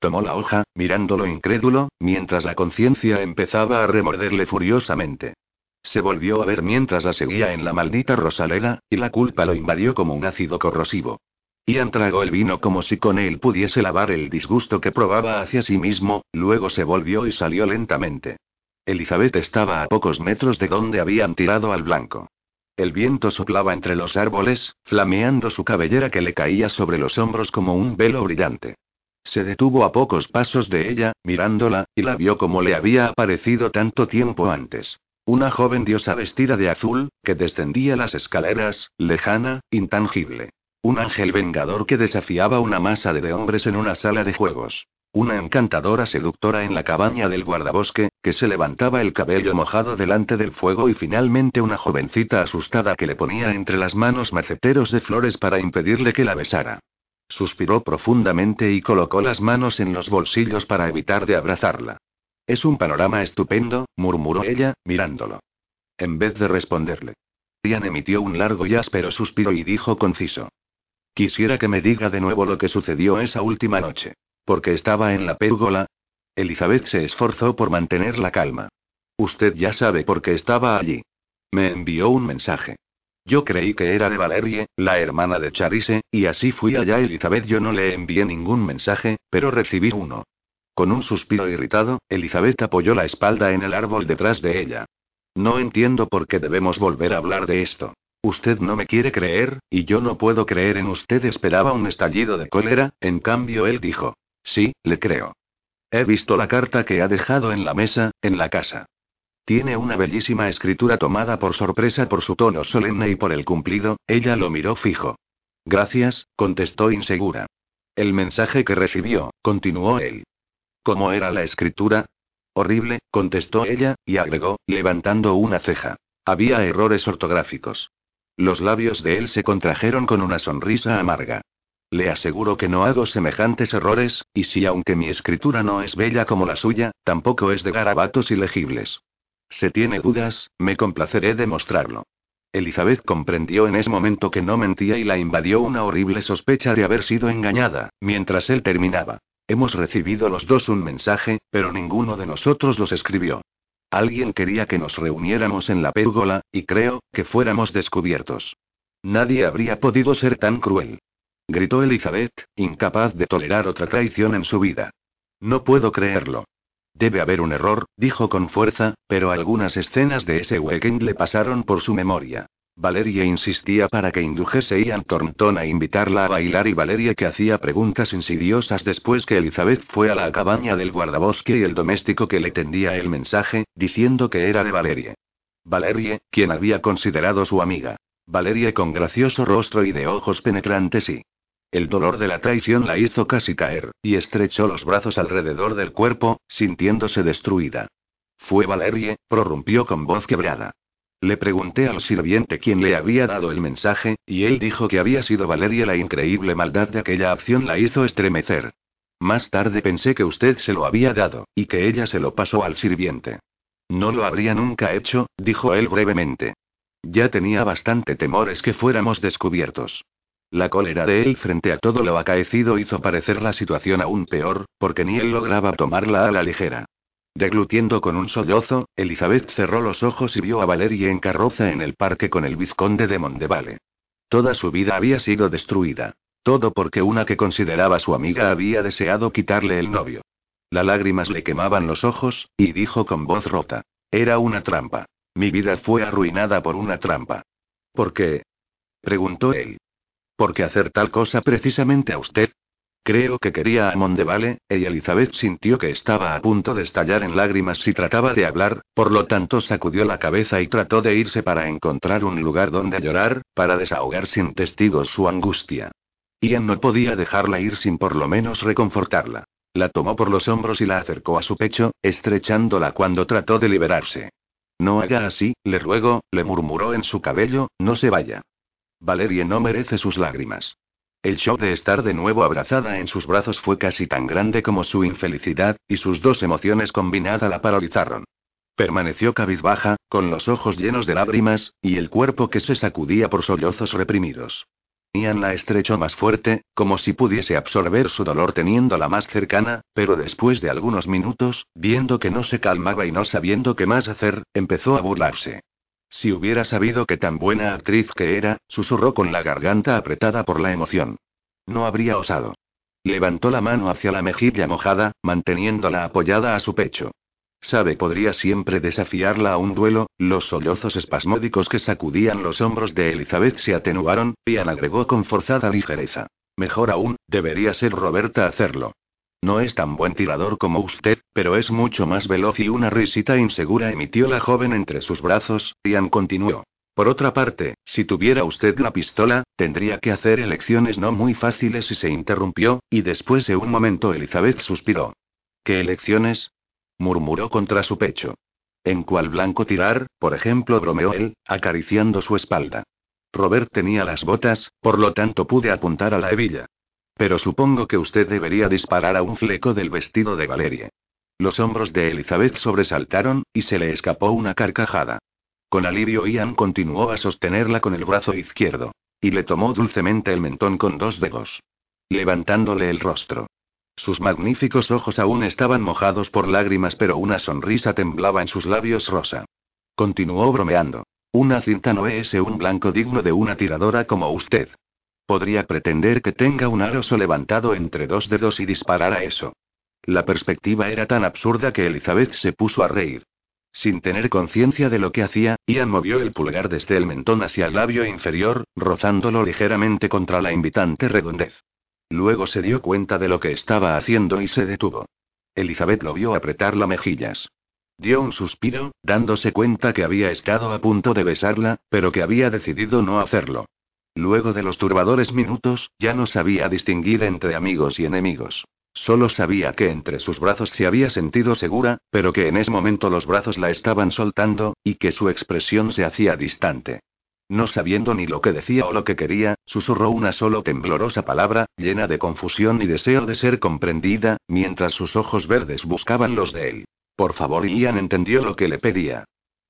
Tomó la hoja, mirándolo incrédulo, mientras la conciencia empezaba a remorderle furiosamente. Se volvió a ver mientras la seguía en la maldita Rosaleda, y la culpa lo invadió como un ácido corrosivo. Ian tragó el vino como si con él pudiese lavar el disgusto que probaba hacia sí mismo, luego se volvió y salió lentamente. Elizabeth estaba a pocos metros de donde habían tirado al blanco. El viento soplaba entre los árboles, flameando su cabellera que le caía sobre los hombros como un velo brillante. Se detuvo a pocos pasos de ella, mirándola, y la vio como le había aparecido tanto tiempo antes. Una joven diosa vestida de azul, que descendía las escaleras, lejana, intangible. Un ángel vengador que desafiaba una masa de hombres en una sala de juegos. Una encantadora seductora en la cabaña del guardabosque, que se levantaba el cabello mojado delante del fuego y finalmente una jovencita asustada que le ponía entre las manos maceteros de flores para impedirle que la besara. Suspiró profundamente y colocó las manos en los bolsillos para evitar de abrazarla. Es un panorama estupendo, murmuró ella, mirándolo. En vez de responderle. Ian emitió un largo y áspero suspiro y dijo conciso. Quisiera que me diga de nuevo lo que sucedió esa última noche. Porque estaba en la pérgola. Elizabeth se esforzó por mantener la calma. Usted ya sabe por qué estaba allí. Me envió un mensaje. Yo creí que era de Valerie, la hermana de Charise, y así fui allá. Elizabeth yo no le envié ningún mensaje, pero recibí uno. Con un suspiro irritado, Elizabeth apoyó la espalda en el árbol detrás de ella. No entiendo por qué debemos volver a hablar de esto. Usted no me quiere creer, y yo no puedo creer en usted. Esperaba un estallido de cólera, en cambio él dijo. Sí, le creo. He visto la carta que ha dejado en la mesa, en la casa. Tiene una bellísima escritura tomada por sorpresa por su tono solemne y por el cumplido, ella lo miró fijo. Gracias, contestó insegura. El mensaje que recibió, continuó él. ¿Cómo era la escritura? Horrible, contestó ella, y agregó, levantando una ceja. Había errores ortográficos. Los labios de él se contrajeron con una sonrisa amarga. Le aseguro que no hago semejantes errores, y si aunque mi escritura no es bella como la suya, tampoco es de garabatos ilegibles. Se tiene dudas, me complaceré de mostrarlo. Elizabeth comprendió en ese momento que no mentía y la invadió una horrible sospecha de haber sido engañada, mientras él terminaba. Hemos recibido los dos un mensaje, pero ninguno de nosotros los escribió. Alguien quería que nos reuniéramos en la pérgola, y creo, que fuéramos descubiertos. Nadie habría podido ser tan cruel. Gritó Elizabeth, incapaz de tolerar otra traición en su vida. No puedo creerlo. Debe haber un error, dijo con fuerza, pero algunas escenas de ese weekend le pasaron por su memoria. Valeria insistía para que indujese Ian Thornton a invitarla a bailar y Valeria que hacía preguntas insidiosas después que Elizabeth fue a la cabaña del guardabosque y el doméstico que le tendía el mensaje, diciendo que era de Valerie. Valerie, quien había considerado su amiga. Valerie con gracioso rostro y de ojos penetrantes y el dolor de la traición la hizo casi caer, y estrechó los brazos alrededor del cuerpo, sintiéndose destruida. Fue Valerie, prorrumpió con voz quebrada. Le pregunté al sirviente quién le había dado el mensaje, y él dijo que había sido Valerie. La increíble maldad de aquella acción la hizo estremecer. Más tarde pensé que usted se lo había dado, y que ella se lo pasó al sirviente. No lo habría nunca hecho, dijo él brevemente. Ya tenía bastante temores que fuéramos descubiertos. La cólera de él frente a todo lo acaecido hizo parecer la situación aún peor, porque ni él lograba tomarla a la ligera. Deglutiendo con un sollozo, Elizabeth cerró los ojos y vio a Valerie en carroza en el parque con el vizconde de Mondevale. Toda su vida había sido destruida. Todo porque una que consideraba su amiga había deseado quitarle el novio. Las lágrimas le quemaban los ojos, y dijo con voz rota. Era una trampa. Mi vida fue arruinada por una trampa. ¿Por qué? preguntó él. ¿Por qué hacer tal cosa precisamente a usted? Creo que quería a Mondevale, y Elizabeth sintió que estaba a punto de estallar en lágrimas si trataba de hablar, por lo tanto sacudió la cabeza y trató de irse para encontrar un lugar donde llorar, para desahogar sin testigos su angustia. Ian no podía dejarla ir sin por lo menos reconfortarla. La tomó por los hombros y la acercó a su pecho, estrechándola cuando trató de liberarse. No haga así, le ruego, le murmuró en su cabello, no se vaya. Valerie no merece sus lágrimas. El shock de estar de nuevo abrazada en sus brazos fue casi tan grande como su infelicidad, y sus dos emociones combinadas la paralizaron. Permaneció cabizbaja, con los ojos llenos de lágrimas, y el cuerpo que se sacudía por sollozos reprimidos. Ian la estrechó más fuerte, como si pudiese absorber su dolor teniéndola más cercana, pero después de algunos minutos, viendo que no se calmaba y no sabiendo qué más hacer, empezó a burlarse. Si hubiera sabido que tan buena actriz que era, susurró con la garganta apretada por la emoción. No habría osado. Levantó la mano hacia la mejilla mojada, manteniéndola apoyada a su pecho. Sabe, podría siempre desafiarla a un duelo, los sollozos espasmódicos que sacudían los hombros de Elizabeth se atenuaron, y agregó con forzada ligereza. Mejor aún, debería ser Roberta hacerlo. No es tan buen tirador como usted, pero es mucho más veloz y una risita insegura emitió la joven entre sus brazos, Ian continuó. Por otra parte, si tuviera usted la pistola, tendría que hacer elecciones no muy fáciles y se interrumpió, y después de un momento Elizabeth suspiró. ¿Qué elecciones? murmuró contra su pecho. ¿En cuál blanco tirar, por ejemplo? bromeó él, acariciando su espalda. Robert tenía las botas, por lo tanto pude apuntar a la hebilla. Pero supongo que usted debería disparar a un fleco del vestido de Valerie. Los hombros de Elizabeth sobresaltaron, y se le escapó una carcajada. Con alivio Ian continuó a sostenerla con el brazo izquierdo. Y le tomó dulcemente el mentón con dos dedos. Levantándole el rostro. Sus magníficos ojos aún estaban mojados por lágrimas, pero una sonrisa temblaba en sus labios rosa. Continuó bromeando. Una cinta no es un blanco digno de una tiradora como usted. Podría pretender que tenga un aroso levantado entre dos dedos y disparar a eso. La perspectiva era tan absurda que Elizabeth se puso a reír. Sin tener conciencia de lo que hacía, Ian movió el pulgar desde el mentón hacia el labio inferior, rozándolo ligeramente contra la invitante redondez. Luego se dio cuenta de lo que estaba haciendo y se detuvo. Elizabeth lo vio apretar las mejillas. Dio un suspiro, dándose cuenta que había estado a punto de besarla, pero que había decidido no hacerlo. Luego de los turbadores minutos, ya no sabía distinguir entre amigos y enemigos. Solo sabía que entre sus brazos se había sentido segura, pero que en ese momento los brazos la estaban soltando, y que su expresión se hacía distante. No sabiendo ni lo que decía o lo que quería, susurró una solo temblorosa palabra, llena de confusión y deseo de ser comprendida, mientras sus ojos verdes buscaban los de él. Por favor, Ian entendió lo que le pedía.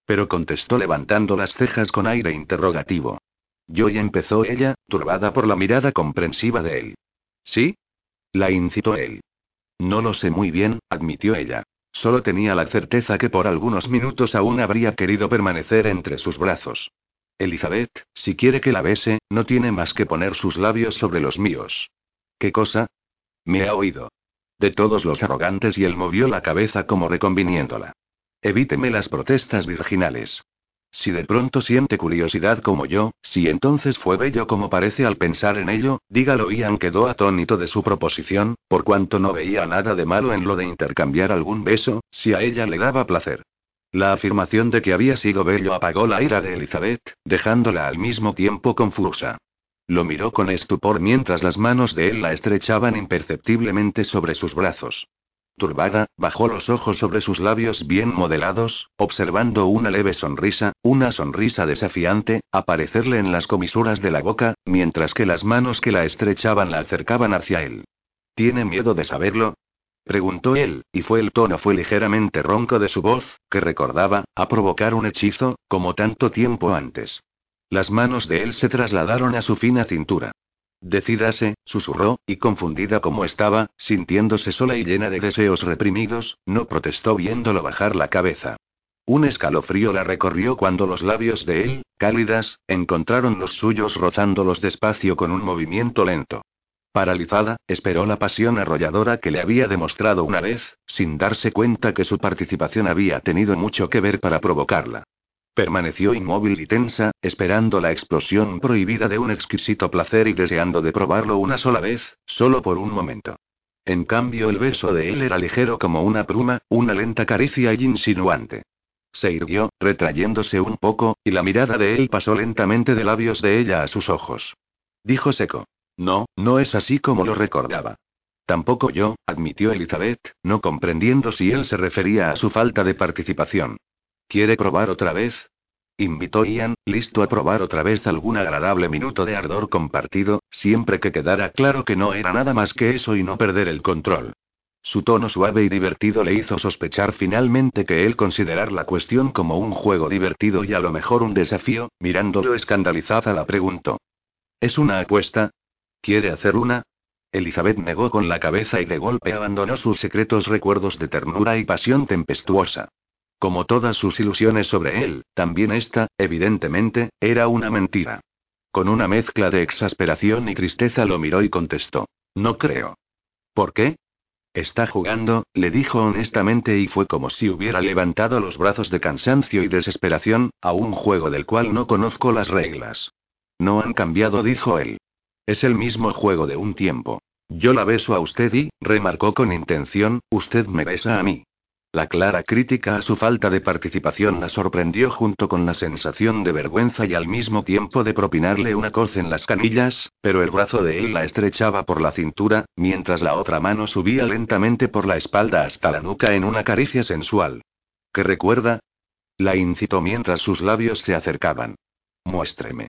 Pero contestó levantando las cejas con aire interrogativo. Yo y empezó ella, turbada por la mirada comprensiva de él. ¿Sí? La incitó él. No lo sé muy bien, admitió ella. Solo tenía la certeza que por algunos minutos aún habría querido permanecer entre sus brazos. Elizabeth, si quiere que la bese, no tiene más que poner sus labios sobre los míos. ¿Qué cosa? Me ha oído. De todos los arrogantes y él movió la cabeza como reconviniéndola. Evíteme las protestas virginales. Si de pronto siente curiosidad como yo, si entonces fue bello como parece al pensar en ello, dígalo. Ian quedó atónito de su proposición, por cuanto no veía nada de malo en lo de intercambiar algún beso, si a ella le daba placer. La afirmación de que había sido bello apagó la ira de Elizabeth, dejándola al mismo tiempo confusa. Lo miró con estupor mientras las manos de él la estrechaban imperceptiblemente sobre sus brazos. Turbada, bajó los ojos sobre sus labios bien modelados, observando una leve sonrisa, una sonrisa desafiante, aparecerle en las comisuras de la boca, mientras que las manos que la estrechaban la acercaban hacia él. ¿Tiene miedo de saberlo? preguntó él, y fue el tono fue ligeramente ronco de su voz, que recordaba, a provocar un hechizo, como tanto tiempo antes. Las manos de él se trasladaron a su fina cintura. Decídase, susurró, y confundida como estaba, sintiéndose sola y llena de deseos reprimidos, no protestó viéndolo bajar la cabeza. Un escalofrío la recorrió cuando los labios de él, cálidas, encontraron los suyos rozándolos despacio con un movimiento lento. Paralizada, esperó la pasión arrolladora que le había demostrado una vez, sin darse cuenta que su participación había tenido mucho que ver para provocarla. Permaneció inmóvil y tensa, esperando la explosión prohibida de un exquisito placer y deseando de probarlo una sola vez, solo por un momento. En cambio, el beso de él era ligero como una pluma, una lenta caricia y insinuante. Se irguió, retrayéndose un poco, y la mirada de él pasó lentamente de labios de ella a sus ojos. Dijo seco. No, no es así como lo recordaba. Tampoco yo, admitió Elizabeth, no comprendiendo si él se refería a su falta de participación. ¿Quiere probar otra vez? Invitó Ian, listo a probar otra vez algún agradable minuto de ardor compartido, siempre que quedara claro que no era nada más que eso y no perder el control. Su tono suave y divertido le hizo sospechar finalmente que él considerar la cuestión como un juego divertido y a lo mejor un desafío, mirándolo escandalizada la preguntó. ¿Es una apuesta? ¿Quiere hacer una? Elizabeth negó con la cabeza y de golpe abandonó sus secretos recuerdos de ternura y pasión tempestuosa. Como todas sus ilusiones sobre él, también esta, evidentemente, era una mentira. Con una mezcla de exasperación y tristeza lo miró y contestó. No creo. ¿Por qué? Está jugando, le dijo honestamente y fue como si hubiera levantado los brazos de cansancio y desesperación, a un juego del cual no conozco las reglas. No han cambiado, dijo él. Es el mismo juego de un tiempo. Yo la beso a usted y, remarcó con intención, usted me besa a mí. La clara crítica a su falta de participación la sorprendió junto con la sensación de vergüenza y al mismo tiempo de propinarle una coz en las canillas, pero el brazo de él la estrechaba por la cintura, mientras la otra mano subía lentamente por la espalda hasta la nuca en una caricia sensual. ¿Qué recuerda? La incitó mientras sus labios se acercaban. Muéstreme.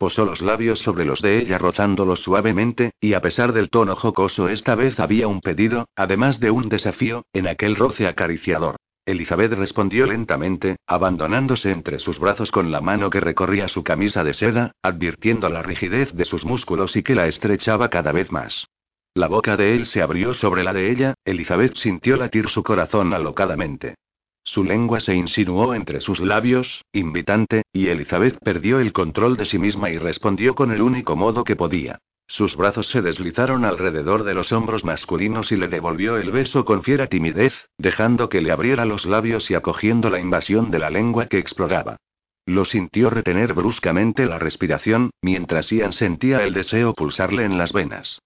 Posó los labios sobre los de ella rozándolos suavemente, y a pesar del tono jocoso esta vez había un pedido, además de un desafío, en aquel roce acariciador. Elizabeth respondió lentamente, abandonándose entre sus brazos con la mano que recorría su camisa de seda, advirtiendo la rigidez de sus músculos y que la estrechaba cada vez más. La boca de él se abrió sobre la de ella, Elizabeth sintió latir su corazón alocadamente. Su lengua se insinuó entre sus labios, invitante, y Elizabeth perdió el control de sí misma y respondió con el único modo que podía. Sus brazos se deslizaron alrededor de los hombros masculinos y le devolvió el beso con fiera timidez, dejando que le abriera los labios y acogiendo la invasión de la lengua que exploraba. Lo sintió retener bruscamente la respiración, mientras Ian sentía el deseo pulsarle en las venas.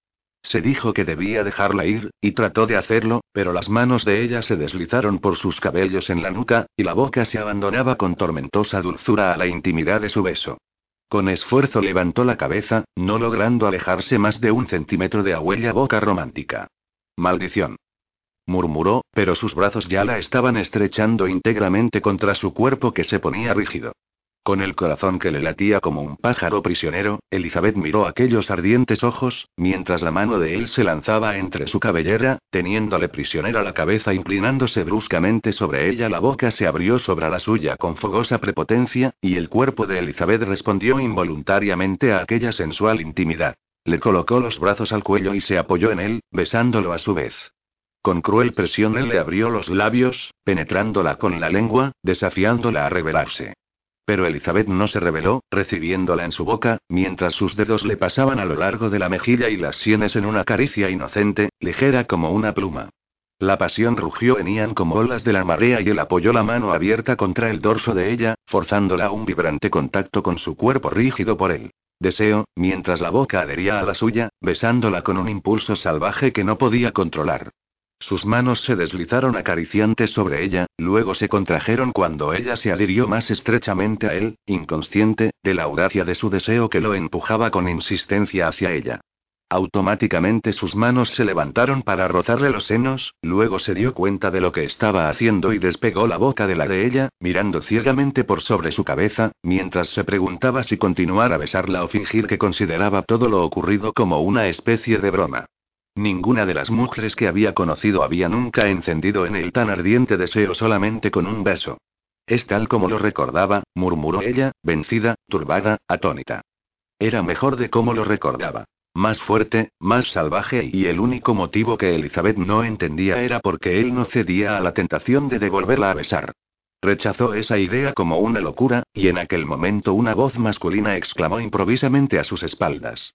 Se dijo que debía dejarla ir, y trató de hacerlo, pero las manos de ella se deslizaron por sus cabellos en la nuca, y la boca se abandonaba con tormentosa dulzura a la intimidad de su beso. Con esfuerzo levantó la cabeza, no logrando alejarse más de un centímetro de huella boca romántica. Maldición. Murmuró, pero sus brazos ya la estaban estrechando íntegramente contra su cuerpo que se ponía rígido. Con el corazón que le latía como un pájaro prisionero, Elizabeth miró aquellos ardientes ojos, mientras la mano de él se lanzaba entre su cabellera, teniéndole prisionera la cabeza inclinándose bruscamente sobre ella, la boca se abrió sobre la suya con fogosa prepotencia, y el cuerpo de Elizabeth respondió involuntariamente a aquella sensual intimidad. Le colocó los brazos al cuello y se apoyó en él, besándolo a su vez. Con cruel presión él le abrió los labios, penetrándola con la lengua, desafiándola a rebelarse. Pero Elizabeth no se rebeló, recibiéndola en su boca, mientras sus dedos le pasaban a lo largo de la mejilla y las sienes en una caricia inocente, ligera como una pluma. La pasión rugió en Ian como olas de la marea y él apoyó la mano abierta contra el dorso de ella, forzándola a un vibrante contacto con su cuerpo rígido por él. Deseo, mientras la boca adhería a la suya, besándola con un impulso salvaje que no podía controlar. Sus manos se deslizaron acariciantes sobre ella, luego se contrajeron cuando ella se adhirió más estrechamente a él, inconsciente, de la audacia de su deseo que lo empujaba con insistencia hacia ella. Automáticamente sus manos se levantaron para rozarle los senos, luego se dio cuenta de lo que estaba haciendo y despegó la boca de la de ella, mirando ciegamente por sobre su cabeza, mientras se preguntaba si continuar a besarla o fingir que consideraba todo lo ocurrido como una especie de broma. Ninguna de las mujeres que había conocido había nunca encendido en él tan ardiente deseo solamente con un beso. Es tal como lo recordaba, murmuró ella, vencida, turbada, atónita. Era mejor de cómo lo recordaba. Más fuerte, más salvaje y el único motivo que Elizabeth no entendía era porque él no cedía a la tentación de devolverla a besar. Rechazó esa idea como una locura, y en aquel momento una voz masculina exclamó improvisamente a sus espaldas.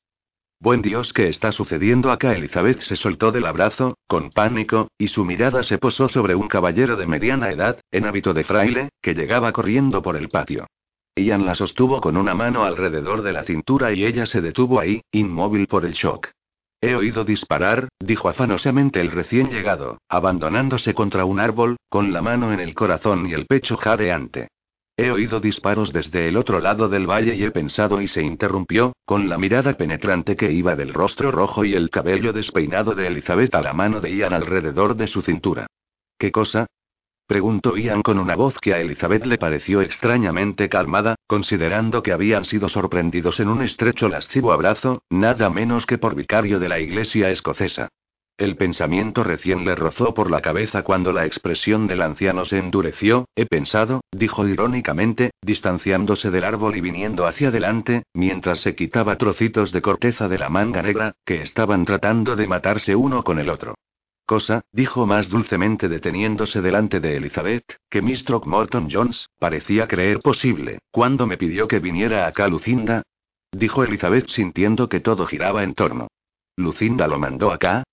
Buen Dios, ¿qué está sucediendo acá? Elizabeth se soltó del abrazo, con pánico, y su mirada se posó sobre un caballero de mediana edad, en hábito de fraile, que llegaba corriendo por el patio. Ian la sostuvo con una mano alrededor de la cintura y ella se detuvo ahí, inmóvil por el shock. He oído disparar, dijo afanosamente el recién llegado, abandonándose contra un árbol, con la mano en el corazón y el pecho jadeante. He oído disparos desde el otro lado del valle y he pensado y se interrumpió, con la mirada penetrante que iba del rostro rojo y el cabello despeinado de Elizabeth a la mano de Ian alrededor de su cintura. ¿Qué cosa? Preguntó Ian con una voz que a Elizabeth le pareció extrañamente calmada, considerando que habían sido sorprendidos en un estrecho lascivo abrazo, nada menos que por vicario de la iglesia escocesa. El pensamiento recién le rozó por la cabeza cuando la expresión del anciano se endureció. He pensado, dijo irónicamente, distanciándose del árbol y viniendo hacia adelante, mientras se quitaba trocitos de corteza de la manga negra, que estaban tratando de matarse uno con el otro. Cosa, dijo más dulcemente deteniéndose delante de Elizabeth, que Miss Throckmorton Jones, parecía creer posible, cuando me pidió que viniera acá Lucinda. Dijo Elizabeth sintiendo que todo giraba en torno. ¿Lucinda lo mandó acá?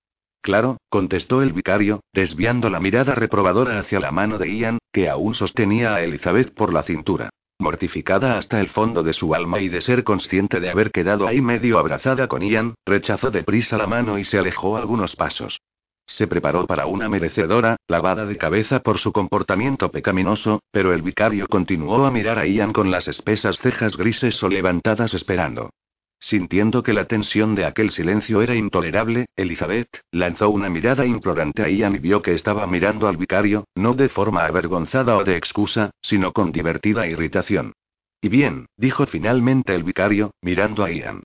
Claro, contestó el vicario, desviando la mirada reprobadora hacia la mano de Ian, que aún sostenía a Elizabeth por la cintura. Mortificada hasta el fondo de su alma y de ser consciente de haber quedado ahí medio abrazada con Ian, rechazó deprisa la mano y se alejó algunos pasos. Se preparó para una merecedora, lavada de cabeza por su comportamiento pecaminoso, pero el vicario continuó a mirar a Ian con las espesas cejas grises o levantadas esperando. Sintiendo que la tensión de aquel silencio era intolerable, Elizabeth lanzó una mirada implorante a Ian y vio que estaba mirando al vicario, no de forma avergonzada o de excusa, sino con divertida irritación. Y bien, dijo finalmente el vicario, mirando a Ian.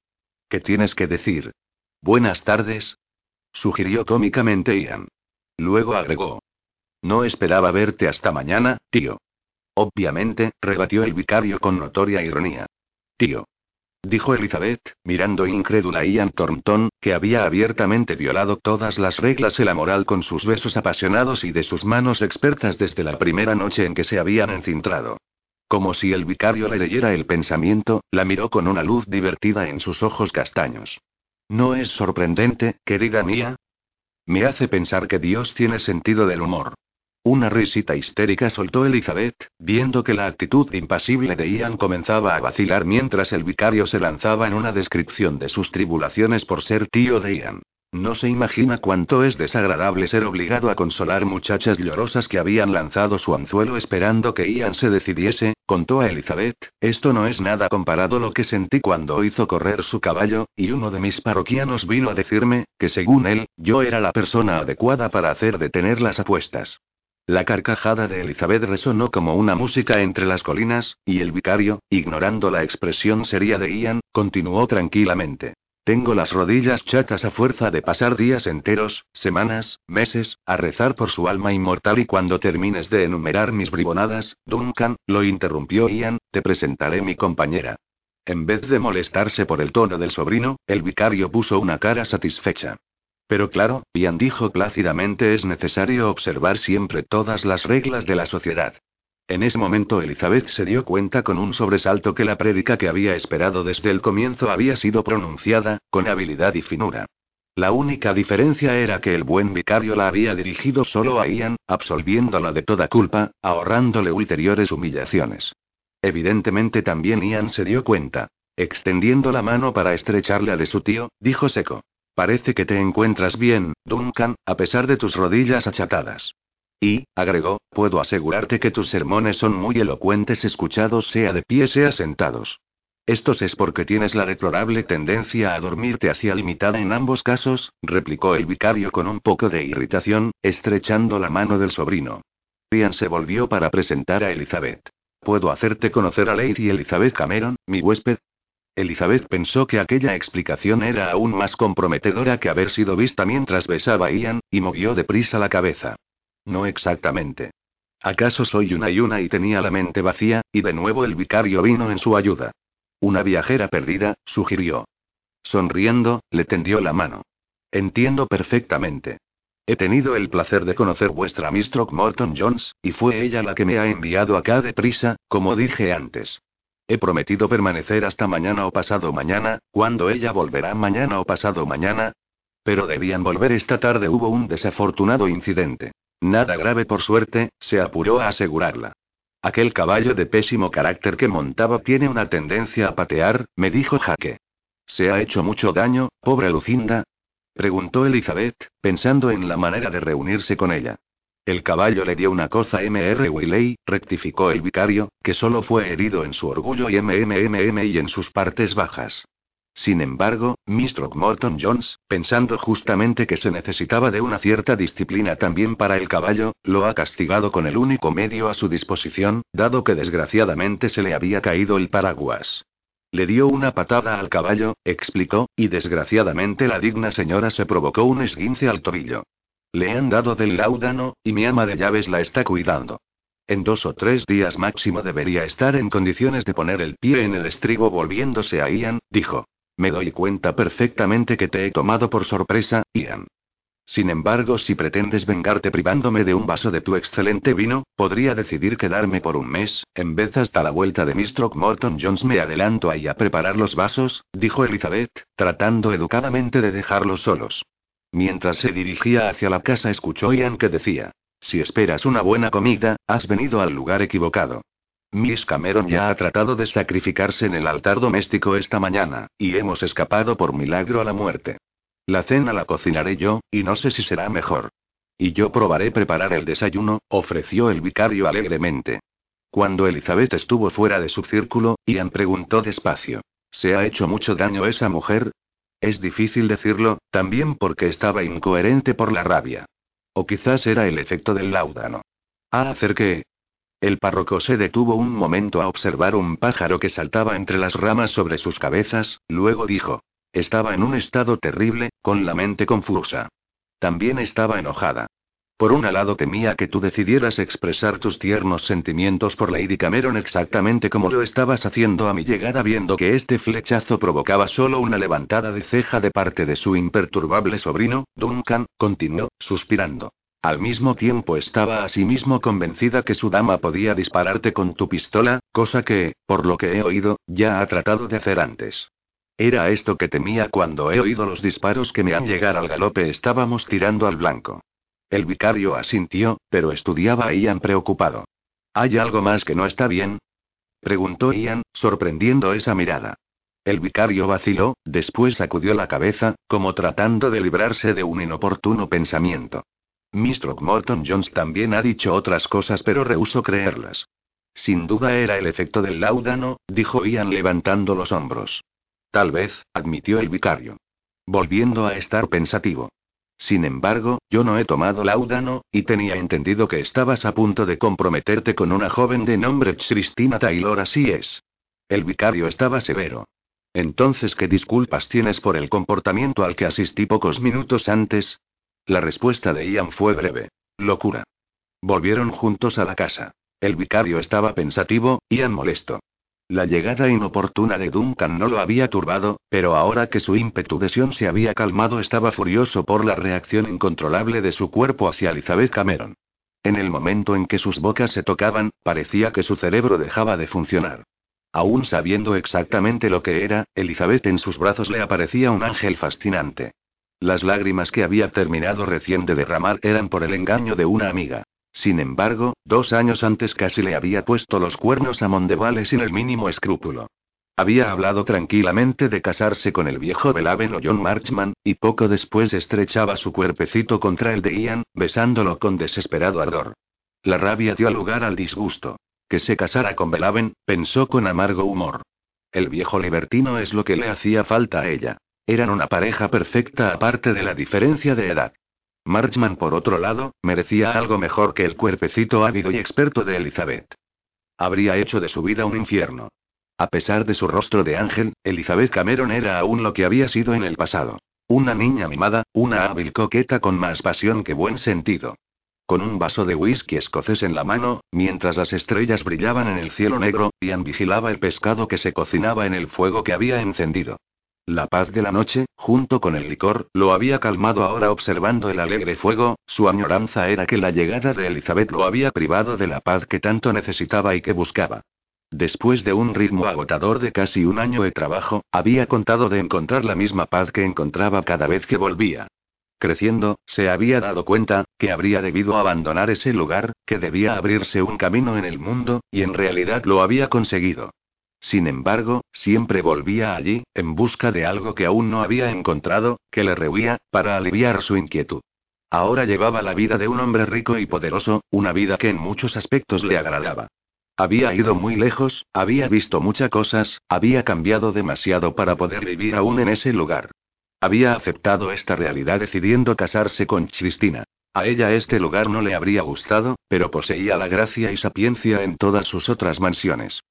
¿Qué tienes que decir? Buenas tardes. Sugirió cómicamente Ian. Luego agregó. No esperaba verte hasta mañana, tío. Obviamente, rebatió el vicario con notoria ironía. Tío dijo Elizabeth, mirando incrédula a Ian Thornton, que había abiertamente violado todas las reglas y la moral con sus besos apasionados y de sus manos expertas desde la primera noche en que se habían encintrado. Como si el vicario le leyera el pensamiento, la miró con una luz divertida en sus ojos castaños. ¿No es sorprendente, querida mía? Me hace pensar que Dios tiene sentido del humor. Una risita histérica soltó Elizabeth, viendo que la actitud impasible de Ian comenzaba a vacilar mientras el vicario se lanzaba en una descripción de sus tribulaciones por ser tío de Ian. No se imagina cuánto es desagradable ser obligado a consolar muchachas llorosas que habían lanzado su anzuelo esperando que Ian se decidiese, contó a Elizabeth, esto no es nada comparado lo que sentí cuando hizo correr su caballo, y uno de mis parroquianos vino a decirme, que según él, yo era la persona adecuada para hacer detener las apuestas. La carcajada de Elizabeth resonó como una música entre las colinas, y el vicario, ignorando la expresión seria de Ian, continuó tranquilamente. Tengo las rodillas chatas a fuerza de pasar días enteros, semanas, meses, a rezar por su alma inmortal y cuando termines de enumerar mis bribonadas, Duncan, lo interrumpió Ian, te presentaré mi compañera. En vez de molestarse por el tono del sobrino, el vicario puso una cara satisfecha. Pero claro, Ian dijo plácidamente, es necesario observar siempre todas las reglas de la sociedad. En ese momento Elizabeth se dio cuenta con un sobresalto que la prédica que había esperado desde el comienzo había sido pronunciada, con habilidad y finura. La única diferencia era que el buen vicario la había dirigido solo a Ian, absolviéndola de toda culpa, ahorrándole ulteriores humillaciones. Evidentemente también Ian se dio cuenta. Extendiendo la mano para estrecharle a de su tío, dijo seco. Parece que te encuentras bien, Duncan, a pesar de tus rodillas achatadas. Y, agregó, puedo asegurarte que tus sermones son muy elocuentes escuchados sea de pie sea sentados. Estos es porque tienes la deplorable tendencia a dormirte hacia limitada en ambos casos, replicó el vicario con un poco de irritación, estrechando la mano del sobrino. Ian se volvió para presentar a Elizabeth. ¿Puedo hacerte conocer a Lady Elizabeth Cameron, mi huésped? Elizabeth pensó que aquella explicación era aún más comprometedora que haber sido vista mientras besaba a Ian, y movió deprisa la cabeza. No exactamente. ¿Acaso soy una y una y tenía la mente vacía, y de nuevo el vicario vino en su ayuda? Una viajera perdida, sugirió. Sonriendo, le tendió la mano. Entiendo perfectamente. He tenido el placer de conocer vuestra Miss Throckmorton Jones, y fue ella la que me ha enviado acá deprisa, como dije antes. He prometido permanecer hasta mañana o pasado mañana, ¿cuándo ella volverá mañana o pasado mañana? Pero debían volver esta tarde. Hubo un desafortunado incidente. Nada grave por suerte, se apuró a asegurarla. Aquel caballo de pésimo carácter que montaba tiene una tendencia a patear, me dijo Jaque. ¿Se ha hecho mucho daño, pobre Lucinda? Preguntó Elizabeth, pensando en la manera de reunirse con ella. El caballo le dio una coza Mr. Willey, rectificó el vicario, que solo fue herido en su orgullo y MMMM y en sus partes bajas. Sin embargo, Mr. Morton Jones, pensando justamente que se necesitaba de una cierta disciplina también para el caballo, lo ha castigado con el único medio a su disposición, dado que desgraciadamente se le había caído el paraguas. Le dio una patada al caballo, explicó, y desgraciadamente la digna señora se provocó un esguince al tobillo. Le han dado del láudano, y mi ama de llaves la está cuidando. En dos o tres días máximo debería estar en condiciones de poner el pie en el estribo volviéndose a Ian, dijo. Me doy cuenta perfectamente que te he tomado por sorpresa, Ian. Sin embargo, si pretendes vengarte privándome de un vaso de tu excelente vino, podría decidir quedarme por un mes, en vez hasta la vuelta de Miss Morton Jones. Me adelanto ahí a preparar los vasos, dijo Elizabeth, tratando educadamente de dejarlos solos. Mientras se dirigía hacia la casa, escuchó Ian que decía: Si esperas una buena comida, has venido al lugar equivocado. Miss Cameron ya ha tratado de sacrificarse en el altar doméstico esta mañana, y hemos escapado por milagro a la muerte. La cena la cocinaré yo, y no sé si será mejor. Y yo probaré preparar el desayuno, ofreció el vicario alegremente. Cuando Elizabeth estuvo fuera de su círculo, Ian preguntó despacio. ¿Se ha hecho mucho daño esa mujer? Es difícil decirlo, también porque estaba incoherente por la rabia. O quizás era el efecto del láudano. ¿A hacer qué? El párroco se detuvo un momento a observar un pájaro que saltaba entre las ramas sobre sus cabezas, luego dijo. Estaba en un estado terrible, con la mente confusa. También estaba enojada. Por un lado temía que tú decidieras expresar tus tiernos sentimientos por Lady Cameron exactamente como lo estabas haciendo a mi llegada viendo que este flechazo provocaba solo una levantada de ceja de parte de su imperturbable sobrino, Duncan, continuó, suspirando. Al mismo tiempo estaba asimismo convencida que su dama podía dispararte con tu pistola, cosa que, por lo que he oído, ya ha tratado de hacer antes. Era esto que temía cuando he oído los disparos que me han llegado al galope. Estábamos tirando al blanco. El vicario asintió, pero estudiaba a Ian preocupado. ¿Hay algo más que no está bien? preguntó Ian, sorprendiendo esa mirada. El vicario vaciló, después sacudió la cabeza, como tratando de librarse de un inoportuno pensamiento. Mr. Morton Jones también ha dicho otras cosas, pero rehuso creerlas. Sin duda era el efecto del láudano, dijo Ian levantando los hombros. Tal vez, admitió el vicario. Volviendo a estar pensativo. Sin embargo, yo no he tomado láudano, y tenía entendido que estabas a punto de comprometerte con una joven de nombre Christina Taylor, así es. El vicario estaba severo. Entonces, ¿qué disculpas tienes por el comportamiento al que asistí pocos minutos antes? La respuesta de Ian fue breve. Locura. Volvieron juntos a la casa. El vicario estaba pensativo, Ian molesto. La llegada inoportuna de Duncan no lo había turbado, pero ahora que su ímpetu de se había calmado estaba furioso por la reacción incontrolable de su cuerpo hacia Elizabeth Cameron. En el momento en que sus bocas se tocaban, parecía que su cerebro dejaba de funcionar. Aún sabiendo exactamente lo que era, Elizabeth en sus brazos le aparecía un ángel fascinante. Las lágrimas que había terminado recién de derramar eran por el engaño de una amiga. Sin embargo, dos años antes casi le había puesto los cuernos a Mondevale sin el mínimo escrúpulo. Había hablado tranquilamente de casarse con el viejo Belaven o John Marchman, y poco después estrechaba su cuerpecito contra el de Ian, besándolo con desesperado ardor. La rabia dio lugar al disgusto. Que se casara con Belaven, pensó con amargo humor. El viejo libertino es lo que le hacía falta a ella. Eran una pareja perfecta aparte de la diferencia de edad. Marchman, por otro lado, merecía algo mejor que el cuerpecito ávido y experto de Elizabeth. Habría hecho de su vida un infierno. A pesar de su rostro de ángel, Elizabeth Cameron era aún lo que había sido en el pasado. Una niña mimada, una hábil coqueta con más pasión que buen sentido. Con un vaso de whisky escocés en la mano, mientras las estrellas brillaban en el cielo negro, Ian vigilaba el pescado que se cocinaba en el fuego que había encendido. La paz de la noche, junto con el licor, lo había calmado ahora observando el alegre fuego, su añoranza era que la llegada de Elizabeth lo había privado de la paz que tanto necesitaba y que buscaba. Después de un ritmo agotador de casi un año de trabajo, había contado de encontrar la misma paz que encontraba cada vez que volvía. Creciendo, se había dado cuenta, que habría debido abandonar ese lugar, que debía abrirse un camino en el mundo, y en realidad lo había conseguido. Sin embargo, siempre volvía allí, en busca de algo que aún no había encontrado, que le rehuía, para aliviar su inquietud. Ahora llevaba la vida de un hombre rico y poderoso, una vida que en muchos aspectos le agradaba. Había ido muy lejos, había visto muchas cosas, había cambiado demasiado para poder vivir aún en ese lugar. Había aceptado esta realidad decidiendo casarse con Cristina. A ella este lugar no le habría gustado, pero poseía la gracia y sapiencia en todas sus otras mansiones.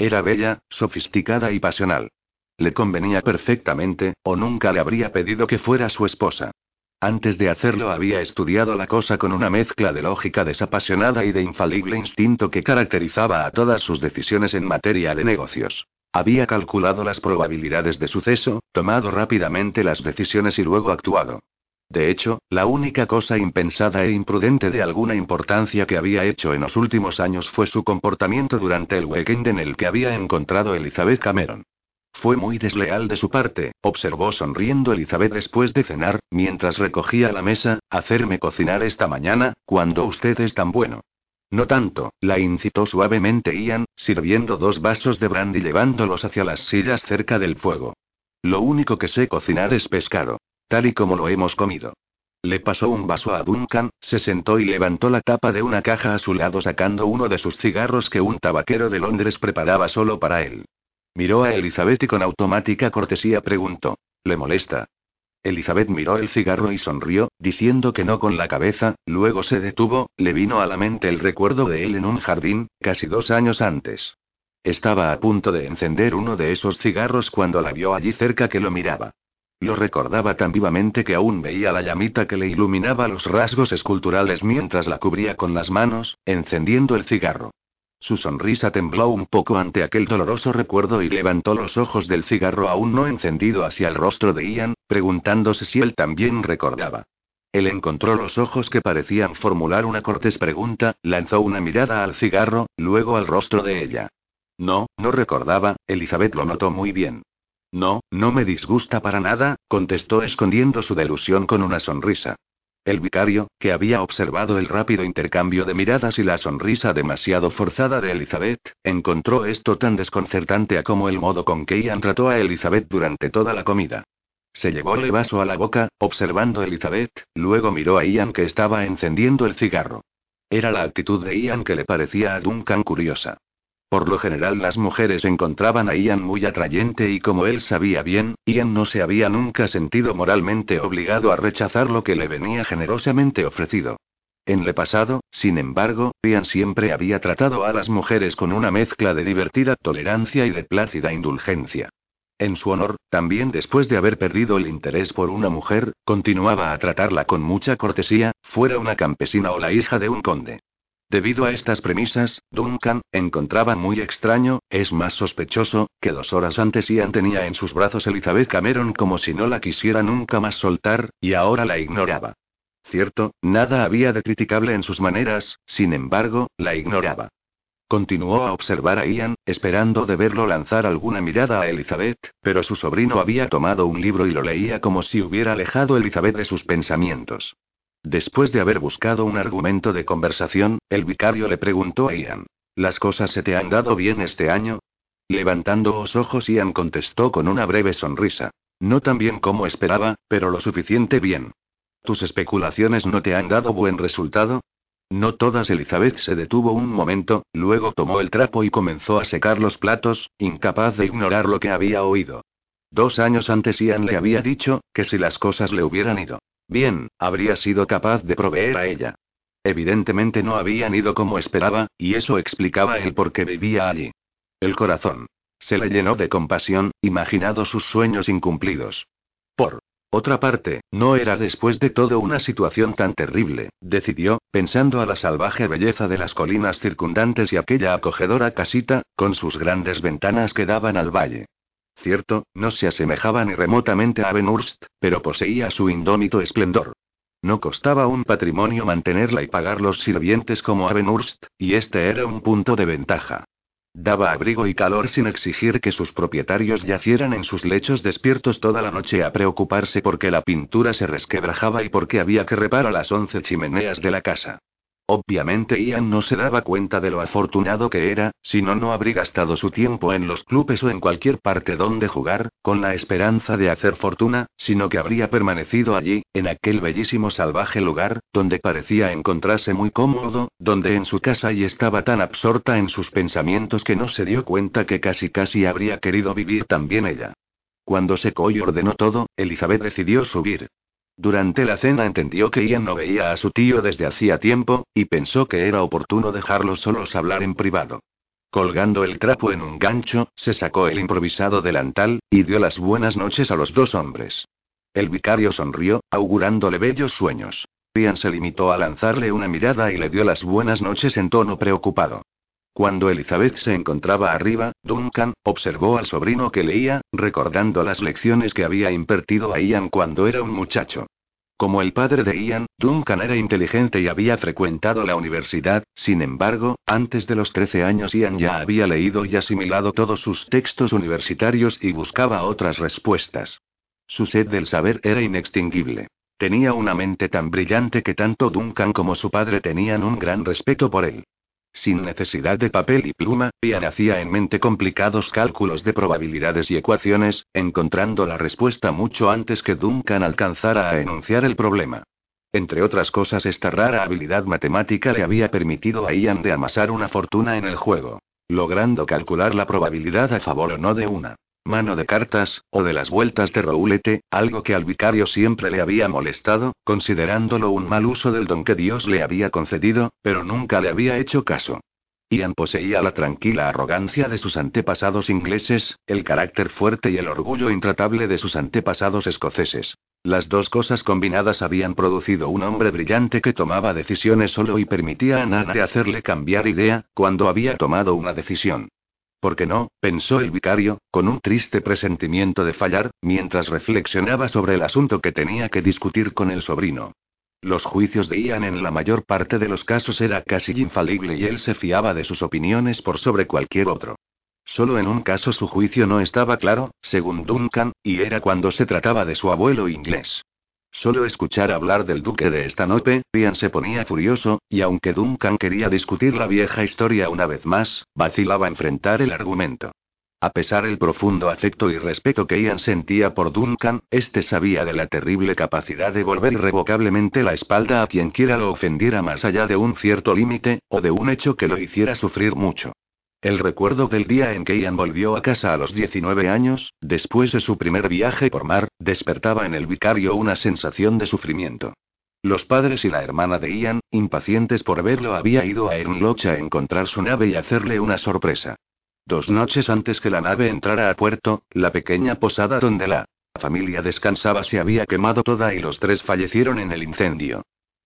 Era bella, sofisticada y pasional. Le convenía perfectamente, o nunca le habría pedido que fuera su esposa. Antes de hacerlo había estudiado la cosa con una mezcla de lógica desapasionada y de infalible instinto que caracterizaba a todas sus decisiones en materia de negocios. Había calculado las probabilidades de suceso, tomado rápidamente las decisiones y luego actuado. De hecho, la única cosa impensada e imprudente de alguna importancia que había hecho en los últimos años fue su comportamiento durante el weekend en el que había encontrado Elizabeth Cameron. Fue muy desleal de su parte, observó sonriendo Elizabeth después de cenar, mientras recogía la mesa, hacerme cocinar esta mañana, cuando usted es tan bueno. No tanto, la incitó suavemente Ian, sirviendo dos vasos de brandy llevándolos hacia las sillas cerca del fuego. Lo único que sé cocinar es pescado. Tal y como lo hemos comido. Le pasó un vaso a Duncan, se sentó y levantó la tapa de una caja a su lado sacando uno de sus cigarros que un tabaquero de Londres preparaba solo para él. Miró a Elizabeth y con automática cortesía preguntó. ¿Le molesta? Elizabeth miró el cigarro y sonrió, diciendo que no con la cabeza, luego se detuvo, le vino a la mente el recuerdo de él en un jardín, casi dos años antes. Estaba a punto de encender uno de esos cigarros cuando la vio allí cerca que lo miraba. Lo recordaba tan vivamente que aún veía la llamita que le iluminaba los rasgos esculturales mientras la cubría con las manos, encendiendo el cigarro. Su sonrisa tembló un poco ante aquel doloroso recuerdo y levantó los ojos del cigarro aún no encendido hacia el rostro de Ian, preguntándose si él también recordaba. Él encontró los ojos que parecían formular una cortés pregunta, lanzó una mirada al cigarro, luego al rostro de ella. No, no recordaba, Elizabeth lo notó muy bien. No, no me disgusta para nada, contestó escondiendo su delusión con una sonrisa. El vicario, que había observado el rápido intercambio de miradas y la sonrisa demasiado forzada de Elizabeth, encontró esto tan desconcertante a como el modo con que Ian trató a Elizabeth durante toda la comida. Se llevó el vaso a la boca, observando a Elizabeth, luego miró a Ian que estaba encendiendo el cigarro. Era la actitud de Ian que le parecía a Duncan curiosa. Por lo general las mujeres encontraban a Ian muy atrayente y como él sabía bien, Ian no se había nunca sentido moralmente obligado a rechazar lo que le venía generosamente ofrecido. En el pasado, sin embargo, Ian siempre había tratado a las mujeres con una mezcla de divertida tolerancia y de plácida indulgencia. En su honor, también después de haber perdido el interés por una mujer, continuaba a tratarla con mucha cortesía, fuera una campesina o la hija de un conde. Debido a estas premisas, Duncan, encontraba muy extraño, es más sospechoso, que dos horas antes Ian tenía en sus brazos Elizabeth Cameron como si no la quisiera nunca más soltar, y ahora la ignoraba. Cierto, nada había de criticable en sus maneras, sin embargo, la ignoraba. Continuó a observar a Ian, esperando de verlo lanzar alguna mirada a Elizabeth, pero su sobrino había tomado un libro y lo leía como si hubiera alejado Elizabeth de sus pensamientos. Después de haber buscado un argumento de conversación, el vicario le preguntó a Ian. ¿Las cosas se te han dado bien este año? Levantando los ojos, Ian contestó con una breve sonrisa. No tan bien como esperaba, pero lo suficiente bien. ¿Tus especulaciones no te han dado buen resultado? No todas. Elizabeth se detuvo un momento, luego tomó el trapo y comenzó a secar los platos, incapaz de ignorar lo que había oído. Dos años antes Ian le había dicho, que si las cosas le hubieran ido Bien, habría sido capaz de proveer a ella. Evidentemente no habían ido como esperaba, y eso explicaba el por qué vivía allí. El corazón. Se le llenó de compasión, imaginado sus sueños incumplidos. Por otra parte, no era después de todo una situación tan terrible, decidió, pensando a la salvaje belleza de las colinas circundantes y aquella acogedora casita, con sus grandes ventanas que daban al valle. Cierto, no se asemejaba ni remotamente a Benhurst, pero poseía su indómito esplendor. No costaba un patrimonio mantenerla y pagar los sirvientes como a Benhurst, y este era un punto de ventaja. Daba abrigo y calor sin exigir que sus propietarios yacieran en sus lechos despiertos toda la noche a preocuparse porque la pintura se resquebrajaba y porque había que reparar las once chimeneas de la casa. Obviamente Ian no se daba cuenta de lo afortunado que era, si no no habría gastado su tiempo en los clubes o en cualquier parte donde jugar, con la esperanza de hacer fortuna, sino que habría permanecido allí, en aquel bellísimo salvaje lugar, donde parecía encontrarse muy cómodo, donde en su casa y estaba tan absorta en sus pensamientos que no se dio cuenta que casi casi habría querido vivir también ella. Cuando secó y ordenó todo, Elizabeth decidió subir. Durante la cena entendió que Ian no veía a su tío desde hacía tiempo, y pensó que era oportuno dejarlos solos hablar en privado. Colgando el trapo en un gancho, se sacó el improvisado delantal, y dio las buenas noches a los dos hombres. El vicario sonrió, augurándole bellos sueños. Ian se limitó a lanzarle una mirada y le dio las buenas noches en tono preocupado. Cuando Elizabeth se encontraba arriba, Duncan observó al sobrino que leía, recordando las lecciones que había impartido a Ian cuando era un muchacho. Como el padre de Ian, Duncan era inteligente y había frecuentado la universidad, sin embargo, antes de los 13 años Ian ya había leído y asimilado todos sus textos universitarios y buscaba otras respuestas. Su sed del saber era inextinguible. Tenía una mente tan brillante que tanto Duncan como su padre tenían un gran respeto por él. Sin necesidad de papel y pluma, Ian hacía en mente complicados cálculos de probabilidades y ecuaciones, encontrando la respuesta mucho antes que Duncan alcanzara a enunciar el problema. Entre otras cosas, esta rara habilidad matemática le había permitido a Ian de amasar una fortuna en el juego, logrando calcular la probabilidad a favor o no de una mano de cartas, o de las vueltas de roulette, algo que al vicario siempre le había molestado, considerándolo un mal uso del don que Dios le había concedido, pero nunca le había hecho caso. Ian poseía la tranquila arrogancia de sus antepasados ingleses, el carácter fuerte y el orgullo intratable de sus antepasados escoceses. Las dos cosas combinadas habían producido un hombre brillante que tomaba decisiones solo y permitía a nadie hacerle cambiar idea, cuando había tomado una decisión. ¿Por qué no? pensó el vicario, con un triste presentimiento de fallar, mientras reflexionaba sobre el asunto que tenía que discutir con el sobrino. Los juicios de Ian en la mayor parte de los casos era casi infalible y él se fiaba de sus opiniones por sobre cualquier otro. Solo en un caso su juicio no estaba claro, según Duncan, y era cuando se trataba de su abuelo inglés. Solo escuchar hablar del duque de esta noche, Ian se ponía furioso, y aunque Duncan quería discutir la vieja historia una vez más, vacilaba enfrentar el argumento. A pesar del profundo afecto y respeto que Ian sentía por Duncan, este sabía de la terrible capacidad de volver irrevocablemente la espalda a quien quiera lo ofendiera más allá de un cierto límite, o de un hecho que lo hiciera sufrir mucho. El recuerdo del día en que Ian volvió a casa a los 19 años, después de su primer viaje por mar, despertaba en el vicario una sensación de sufrimiento. Los padres y la hermana de Ian, impacientes por verlo, había ido a Ernloch a encontrar su nave y hacerle una sorpresa. Dos noches antes que la nave entrara a puerto, la pequeña posada donde la familia descansaba se había quemado toda y los tres fallecieron en el incendio.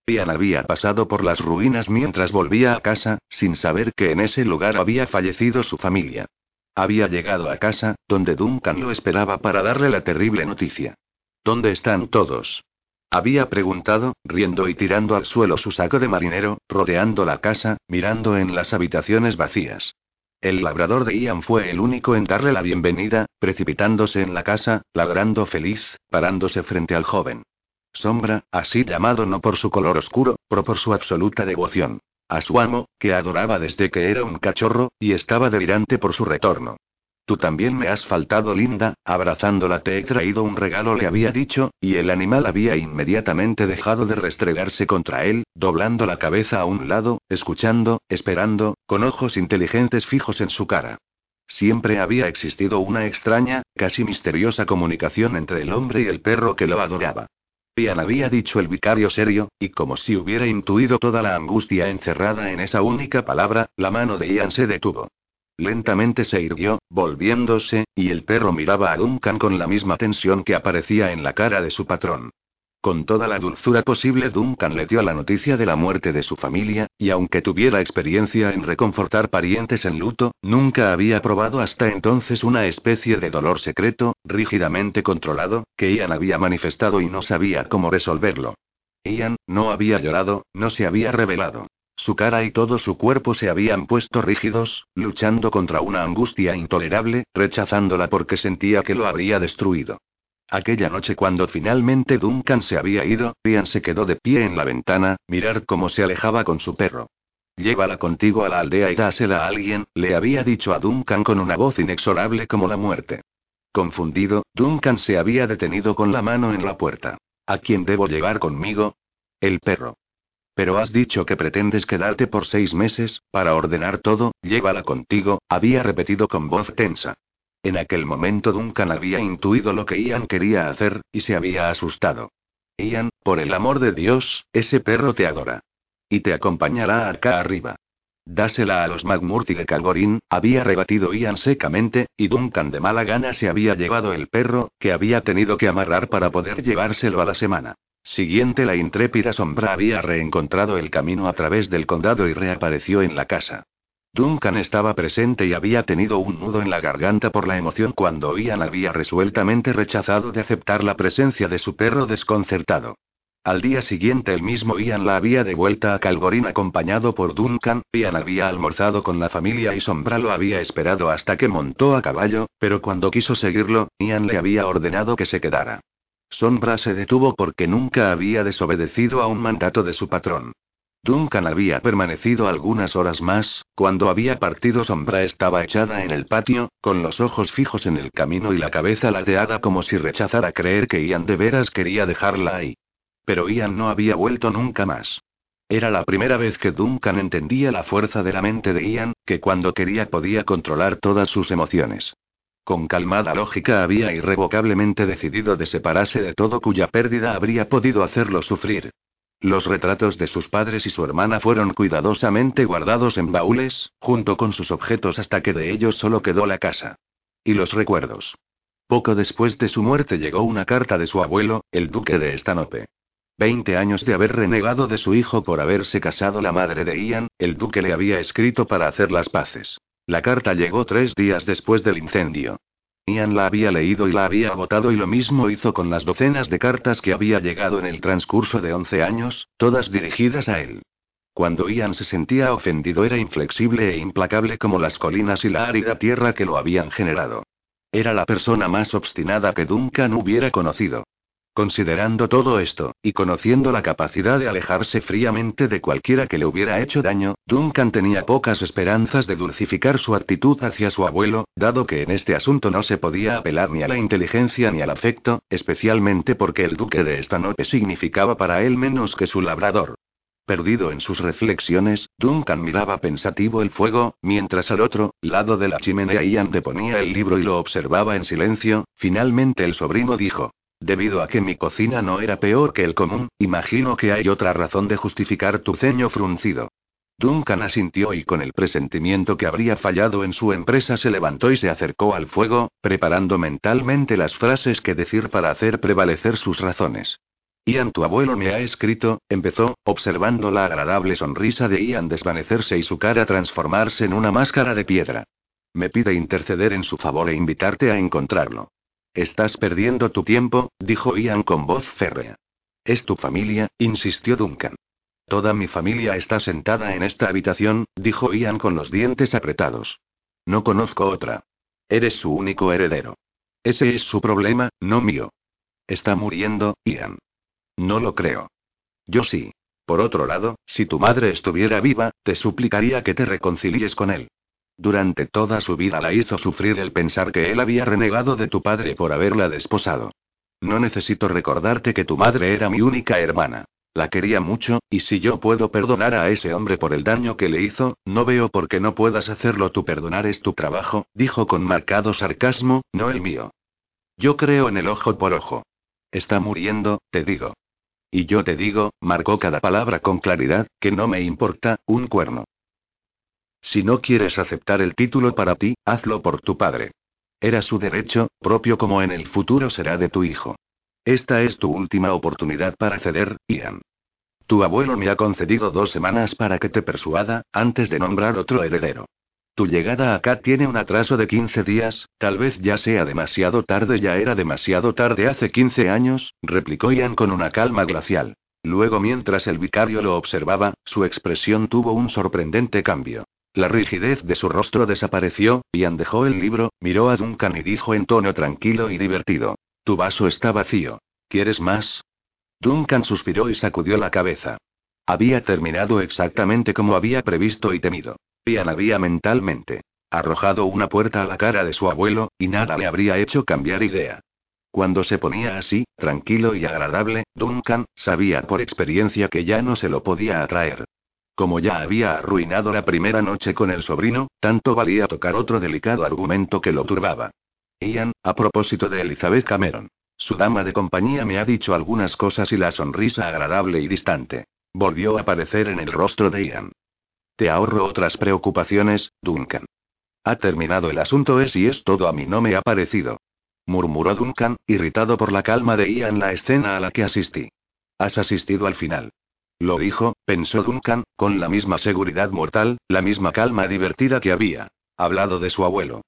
Ian había pasado por las ruinas mientras volvía a casa, sin saber que en ese lugar había fallecido su familia. Había llegado a casa, donde Duncan lo esperaba para darle la terrible noticia. ¿Dónde están todos? Había preguntado, riendo y tirando al suelo su saco de marinero, rodeando la casa, mirando en las habitaciones vacías. El labrador de Ian fue el único en darle la bienvenida, precipitándose en la casa, ladrando feliz, parándose frente al joven. Sombra, así llamado no por su color oscuro, pero por su absoluta devoción. A su amo, que adoraba desde que era un cachorro, y estaba delirante por su retorno. Tú también me has faltado, linda, abrazándola te he traído un regalo, le había dicho, y el animal había inmediatamente dejado de restregarse contra él, doblando la cabeza a un lado, escuchando, esperando, con ojos inteligentes fijos en su cara. Siempre había existido una extraña, casi misteriosa comunicación entre el hombre y el perro que lo adoraba. Ian había dicho el vicario serio, y como si hubiera intuido toda la angustia encerrada en esa única palabra, la mano de Ian se detuvo. Lentamente se irguió, volviéndose, y el perro miraba a Duncan con la misma tensión que aparecía en la cara de su patrón. Con toda la dulzura posible, Duncan le dio la noticia de la muerte de su familia, y aunque tuviera experiencia en reconfortar parientes en luto, nunca había probado hasta entonces una especie de dolor secreto, rígidamente controlado, que Ian había manifestado y no sabía cómo resolverlo. Ian, no había llorado, no se había revelado. Su cara y todo su cuerpo se habían puesto rígidos, luchando contra una angustia intolerable, rechazándola porque sentía que lo habría destruido. Aquella noche cuando finalmente Duncan se había ido, Ian se quedó de pie en la ventana, mirar cómo se alejaba con su perro. Llévala contigo a la aldea y dásela a alguien, le había dicho a Duncan con una voz inexorable como la muerte. Confundido, Duncan se había detenido con la mano en la puerta. ¿A quién debo llevar conmigo? El perro. Pero has dicho que pretendes quedarte por seis meses, para ordenar todo, llévala contigo, había repetido con voz tensa. En aquel momento Duncan había intuido lo que Ian quería hacer, y se había asustado. Ian, por el amor de Dios, ese perro te adora. Y te acompañará acá arriba. Dásela a los McMurty de Calgorín, había rebatido Ian secamente, y Duncan de mala gana se había llevado el perro, que había tenido que amarrar para poder llevárselo a la semana. Siguiente la intrépida sombra había reencontrado el camino a través del condado y reapareció en la casa. Duncan estaba presente y había tenido un nudo en la garganta por la emoción cuando Ian había resueltamente rechazado de aceptar la presencia de su perro desconcertado. Al día siguiente el mismo Ian la había de vuelta a Calgorín acompañado por Duncan, Ian había almorzado con la familia y Sombra lo había esperado hasta que montó a caballo, pero cuando quiso seguirlo, Ian le había ordenado que se quedara. Sombra se detuvo porque nunca había desobedecido a un mandato de su patrón. Duncan había permanecido algunas horas más, cuando había partido Sombra estaba echada en el patio, con los ojos fijos en el camino y la cabeza ladeada como si rechazara creer que Ian de veras quería dejarla ahí. Pero Ian no había vuelto nunca más. Era la primera vez que Duncan entendía la fuerza de la mente de Ian, que cuando quería podía controlar todas sus emociones. Con calmada lógica había irrevocablemente decidido de separarse de todo cuya pérdida habría podido hacerlo sufrir. Los retratos de sus padres y su hermana fueron cuidadosamente guardados en baúles, junto con sus objetos hasta que de ellos solo quedó la casa. Y los recuerdos. Poco después de su muerte llegó una carta de su abuelo, el duque de Estanope. Veinte años de haber renegado de su hijo por haberse casado la madre de Ian, el duque le había escrito para hacer las paces. La carta llegó tres días después del incendio. Ian la había leído y la había agotado y lo mismo hizo con las docenas de cartas que había llegado en el transcurso de once años, todas dirigidas a él. Cuando Ian se sentía ofendido era inflexible e implacable como las colinas y la árida tierra que lo habían generado. Era la persona más obstinada que Duncan hubiera conocido. Considerando todo esto, y conociendo la capacidad de alejarse fríamente de cualquiera que le hubiera hecho daño, Duncan tenía pocas esperanzas de dulcificar su actitud hacia su abuelo, dado que en este asunto no se podía apelar ni a la inteligencia ni al afecto, especialmente porque el duque de esta noche significaba para él menos que su labrador. Perdido en sus reflexiones, Duncan miraba pensativo el fuego, mientras al otro lado de la chimenea Ian deponía el libro y lo observaba en silencio. Finalmente el sobrino dijo: Debido a que mi cocina no era peor que el común, imagino que hay otra razón de justificar tu ceño fruncido. Duncan asintió y con el presentimiento que habría fallado en su empresa se levantó y se acercó al fuego, preparando mentalmente las frases que decir para hacer prevalecer sus razones. Ian, tu abuelo me ha escrito, empezó, observando la agradable sonrisa de Ian desvanecerse y su cara transformarse en una máscara de piedra. Me pide interceder en su favor e invitarte a encontrarlo. Estás perdiendo tu tiempo, dijo Ian con voz férrea. Es tu familia, insistió Duncan. Toda mi familia está sentada en esta habitación, dijo Ian con los dientes apretados. No conozco otra. Eres su único heredero. Ese es su problema, no mío. Está muriendo, Ian. No lo creo. Yo sí. Por otro lado, si tu madre estuviera viva, te suplicaría que te reconcilies con él. Durante toda su vida la hizo sufrir el pensar que él había renegado de tu padre por haberla desposado. No necesito recordarte que tu madre era mi única hermana. La quería mucho, y si yo puedo perdonar a ese hombre por el daño que le hizo, no veo por qué no puedas hacerlo tú. Perdonar es tu trabajo, dijo con marcado sarcasmo, no el mío. Yo creo en el ojo por ojo. Está muriendo, te digo. Y yo te digo, marcó cada palabra con claridad, que no me importa, un cuerno. Si no quieres aceptar el título para ti, hazlo por tu padre. Era su derecho, propio como en el futuro será de tu hijo. Esta es tu última oportunidad para ceder, Ian. Tu abuelo me ha concedido dos semanas para que te persuada, antes de nombrar otro heredero. Tu llegada acá tiene un atraso de 15 días, tal vez ya sea demasiado tarde, ya era demasiado tarde hace 15 años, replicó Ian con una calma glacial. Luego, mientras el vicario lo observaba, su expresión tuvo un sorprendente cambio. La rigidez de su rostro desapareció, Ian dejó el libro, miró a Duncan y dijo en tono tranquilo y divertido: Tu vaso está vacío. ¿Quieres más? Duncan suspiró y sacudió la cabeza. Había terminado exactamente como había previsto y temido. Ian había mentalmente arrojado una puerta a la cara de su abuelo, y nada le habría hecho cambiar idea. Cuando se ponía así, tranquilo y agradable, Duncan sabía por experiencia que ya no se lo podía atraer. Como ya había arruinado la primera noche con el sobrino, tanto valía tocar otro delicado argumento que lo turbaba. Ian, a propósito de Elizabeth Cameron. Su dama de compañía me ha dicho algunas cosas y la sonrisa agradable y distante. Volvió a aparecer en el rostro de Ian. Te ahorro otras preocupaciones, Duncan. Ha terminado el asunto es y es todo a mí no me ha parecido. Murmuró Duncan, irritado por la calma de Ian la escena a la que asistí. Has asistido al final. Lo dijo, pensó Duncan, con la misma seguridad mortal, la misma calma divertida que había hablado de su abuelo.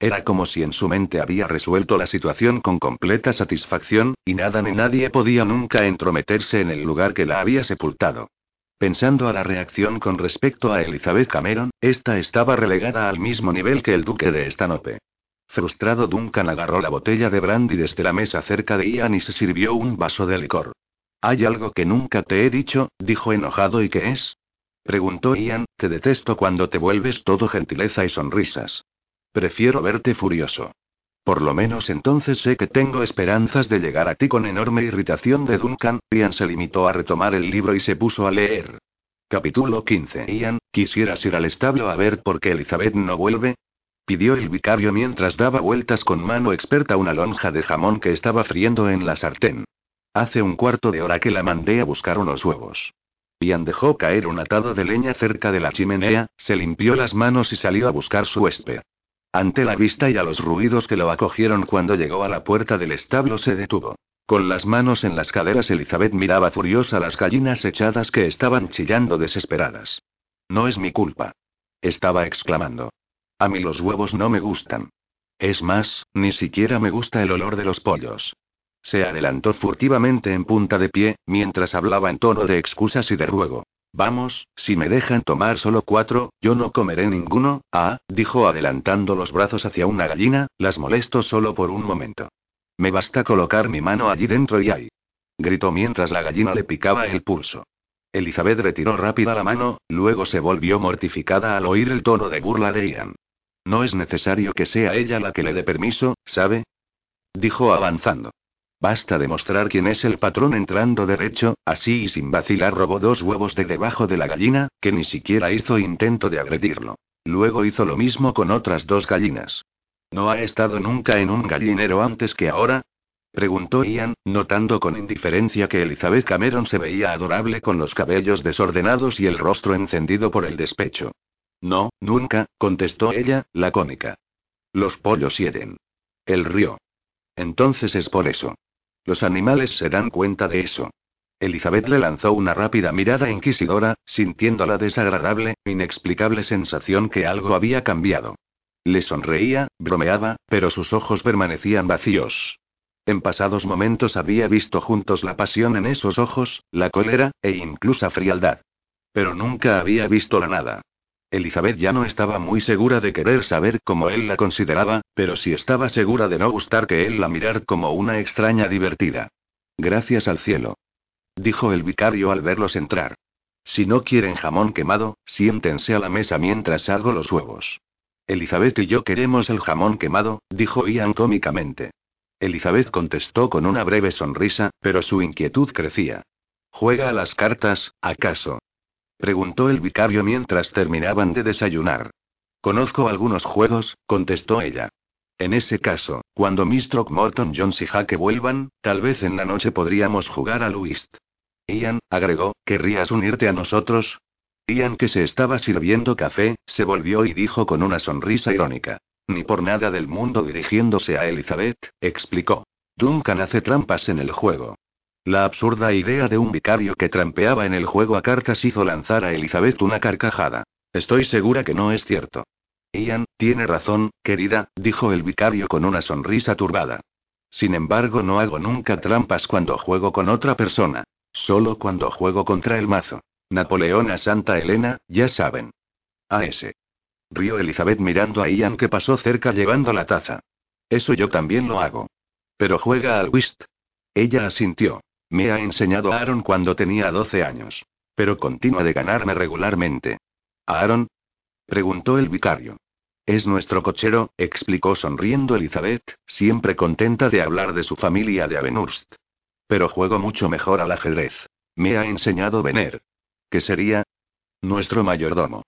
Era como si en su mente había resuelto la situación con completa satisfacción, y nada ni nadie podía nunca entrometerse en el lugar que la había sepultado. Pensando a la reacción con respecto a Elizabeth Cameron, esta estaba relegada al mismo nivel que el duque de Stanope. Frustrado, Duncan agarró la botella de brandy desde la mesa cerca de Ian y se sirvió un vaso de licor. Hay algo que nunca te he dicho, dijo enojado, ¿y qué es? Preguntó Ian, te detesto cuando te vuelves todo gentileza y sonrisas. Prefiero verte furioso. Por lo menos entonces sé que tengo esperanzas de llegar a ti con enorme irritación de Duncan. Ian se limitó a retomar el libro y se puso a leer. Capítulo 15. Ian, ¿quisieras ir al establo a ver por qué Elizabeth no vuelve? Pidió el vicario mientras daba vueltas con mano experta una lonja de jamón que estaba friendo en la sartén. Hace un cuarto de hora que la mandé a buscar unos huevos. Ian dejó caer un atado de leña cerca de la chimenea, se limpió las manos y salió a buscar su huésped. Ante la vista y a los ruidos que lo acogieron cuando llegó a la puerta del establo se detuvo. Con las manos en las caderas Elizabeth miraba furiosa las gallinas echadas que estaban chillando desesperadas. No es mi culpa. Estaba exclamando. A mí los huevos no me gustan. Es más, ni siquiera me gusta el olor de los pollos. Se adelantó furtivamente en punta de pie, mientras hablaba en tono de excusas y de ruego. Vamos, si me dejan tomar solo cuatro, yo no comeré ninguno. Ah, dijo adelantando los brazos hacia una gallina, las molesto solo por un momento. Me basta colocar mi mano allí dentro y ahí. Gritó mientras la gallina le picaba el pulso. Elizabeth retiró rápida la mano, luego se volvió mortificada al oír el tono de burla de Ian. No es necesario que sea ella la que le dé permiso, ¿sabe? Dijo avanzando. Basta demostrar quién es el patrón entrando derecho, así y sin vacilar robó dos huevos de debajo de la gallina, que ni siquiera hizo intento de agredirlo. Luego hizo lo mismo con otras dos gallinas. ¿No ha estado nunca en un gallinero antes que ahora? Preguntó Ian, notando con indiferencia que Elizabeth Cameron se veía adorable con los cabellos desordenados y el rostro encendido por el despecho. No, nunca, contestó ella, lacónica. Los pollos hieden. El río. Entonces es por eso. Los animales se dan cuenta de eso. Elizabeth le lanzó una rápida mirada inquisidora, sintiendo la desagradable, inexplicable sensación que algo había cambiado. Le sonreía, bromeaba, pero sus ojos permanecían vacíos. En pasados momentos había visto juntos la pasión en esos ojos, la cólera, e incluso frialdad. Pero nunca había visto la nada. Elizabeth ya no estaba muy segura de querer saber cómo él la consideraba, pero sí estaba segura de no gustar que él la mirar como una extraña divertida. Gracias al cielo. Dijo el vicario al verlos entrar. Si no quieren jamón quemado, siéntense a la mesa mientras hago los huevos. Elizabeth y yo queremos el jamón quemado, dijo Ian cómicamente. Elizabeth contestó con una breve sonrisa, pero su inquietud crecía. ¿Juega a las cartas, acaso? Preguntó el vicario mientras terminaban de desayunar. Conozco algunos juegos, contestó ella. En ese caso, cuando Miss Throckmorton, Jones y Jaque vuelvan, tal vez en la noche podríamos jugar a Whist. Ian, agregó, ¿querrías unirte a nosotros? Ian, que se estaba sirviendo café, se volvió y dijo con una sonrisa irónica. Ni por nada del mundo dirigiéndose a Elizabeth, explicó. Duncan hace trampas en el juego. La absurda idea de un vicario que trampeaba en el juego a cartas hizo lanzar a Elizabeth una carcajada. Estoy segura que no es cierto. Ian, tiene razón, querida, dijo el vicario con una sonrisa turbada. Sin embargo, no hago nunca trampas cuando juego con otra persona. Solo cuando juego contra el mazo. Napoleón a Santa Elena, ya saben. A ese. Rió Elizabeth mirando a Ian que pasó cerca llevando la taza. Eso yo también lo hago. Pero juega al whist. Ella asintió. Me ha enseñado Aaron cuando tenía 12 años. Pero continúa de ganarme regularmente. ¿Aaron? preguntó el vicario. Es nuestro cochero, explicó sonriendo Elizabeth, siempre contenta de hablar de su familia de Avenurst. Pero juego mucho mejor al ajedrez. Me ha enseñado Vener. ¿Qué sería? Nuestro mayordomo.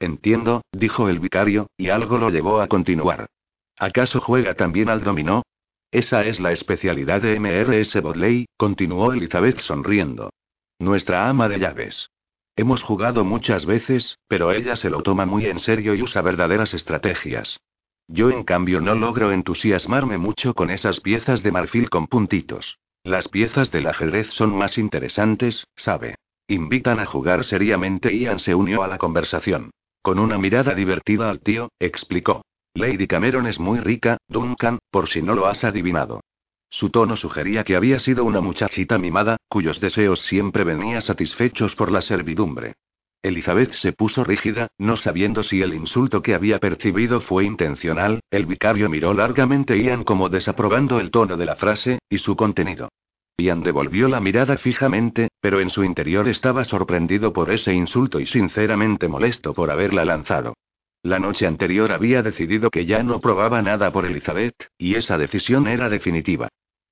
Entiendo, dijo el vicario, y algo lo llevó a continuar. ¿Acaso juega también al dominó? Esa es la especialidad de MRS Bodley, continuó Elizabeth sonriendo. Nuestra ama de llaves. Hemos jugado muchas veces, pero ella se lo toma muy en serio y usa verdaderas estrategias. Yo en cambio no logro entusiasmarme mucho con esas piezas de marfil con puntitos. Las piezas del ajedrez son más interesantes, ¿sabe? Invitan a jugar seriamente. Ian se unió a la conversación. Con una mirada divertida al tío, explicó. Lady Cameron es muy rica, Duncan, por si no lo has adivinado. Su tono sugería que había sido una muchachita mimada, cuyos deseos siempre venían satisfechos por la servidumbre. Elizabeth se puso rígida, no sabiendo si el insulto que había percibido fue intencional, el vicario miró largamente Ian como desaprobando el tono de la frase, y su contenido. Ian devolvió la mirada fijamente, pero en su interior estaba sorprendido por ese insulto y sinceramente molesto por haberla lanzado. La noche anterior había decidido que ya no probaba nada por Elizabeth, y esa decisión era definitiva.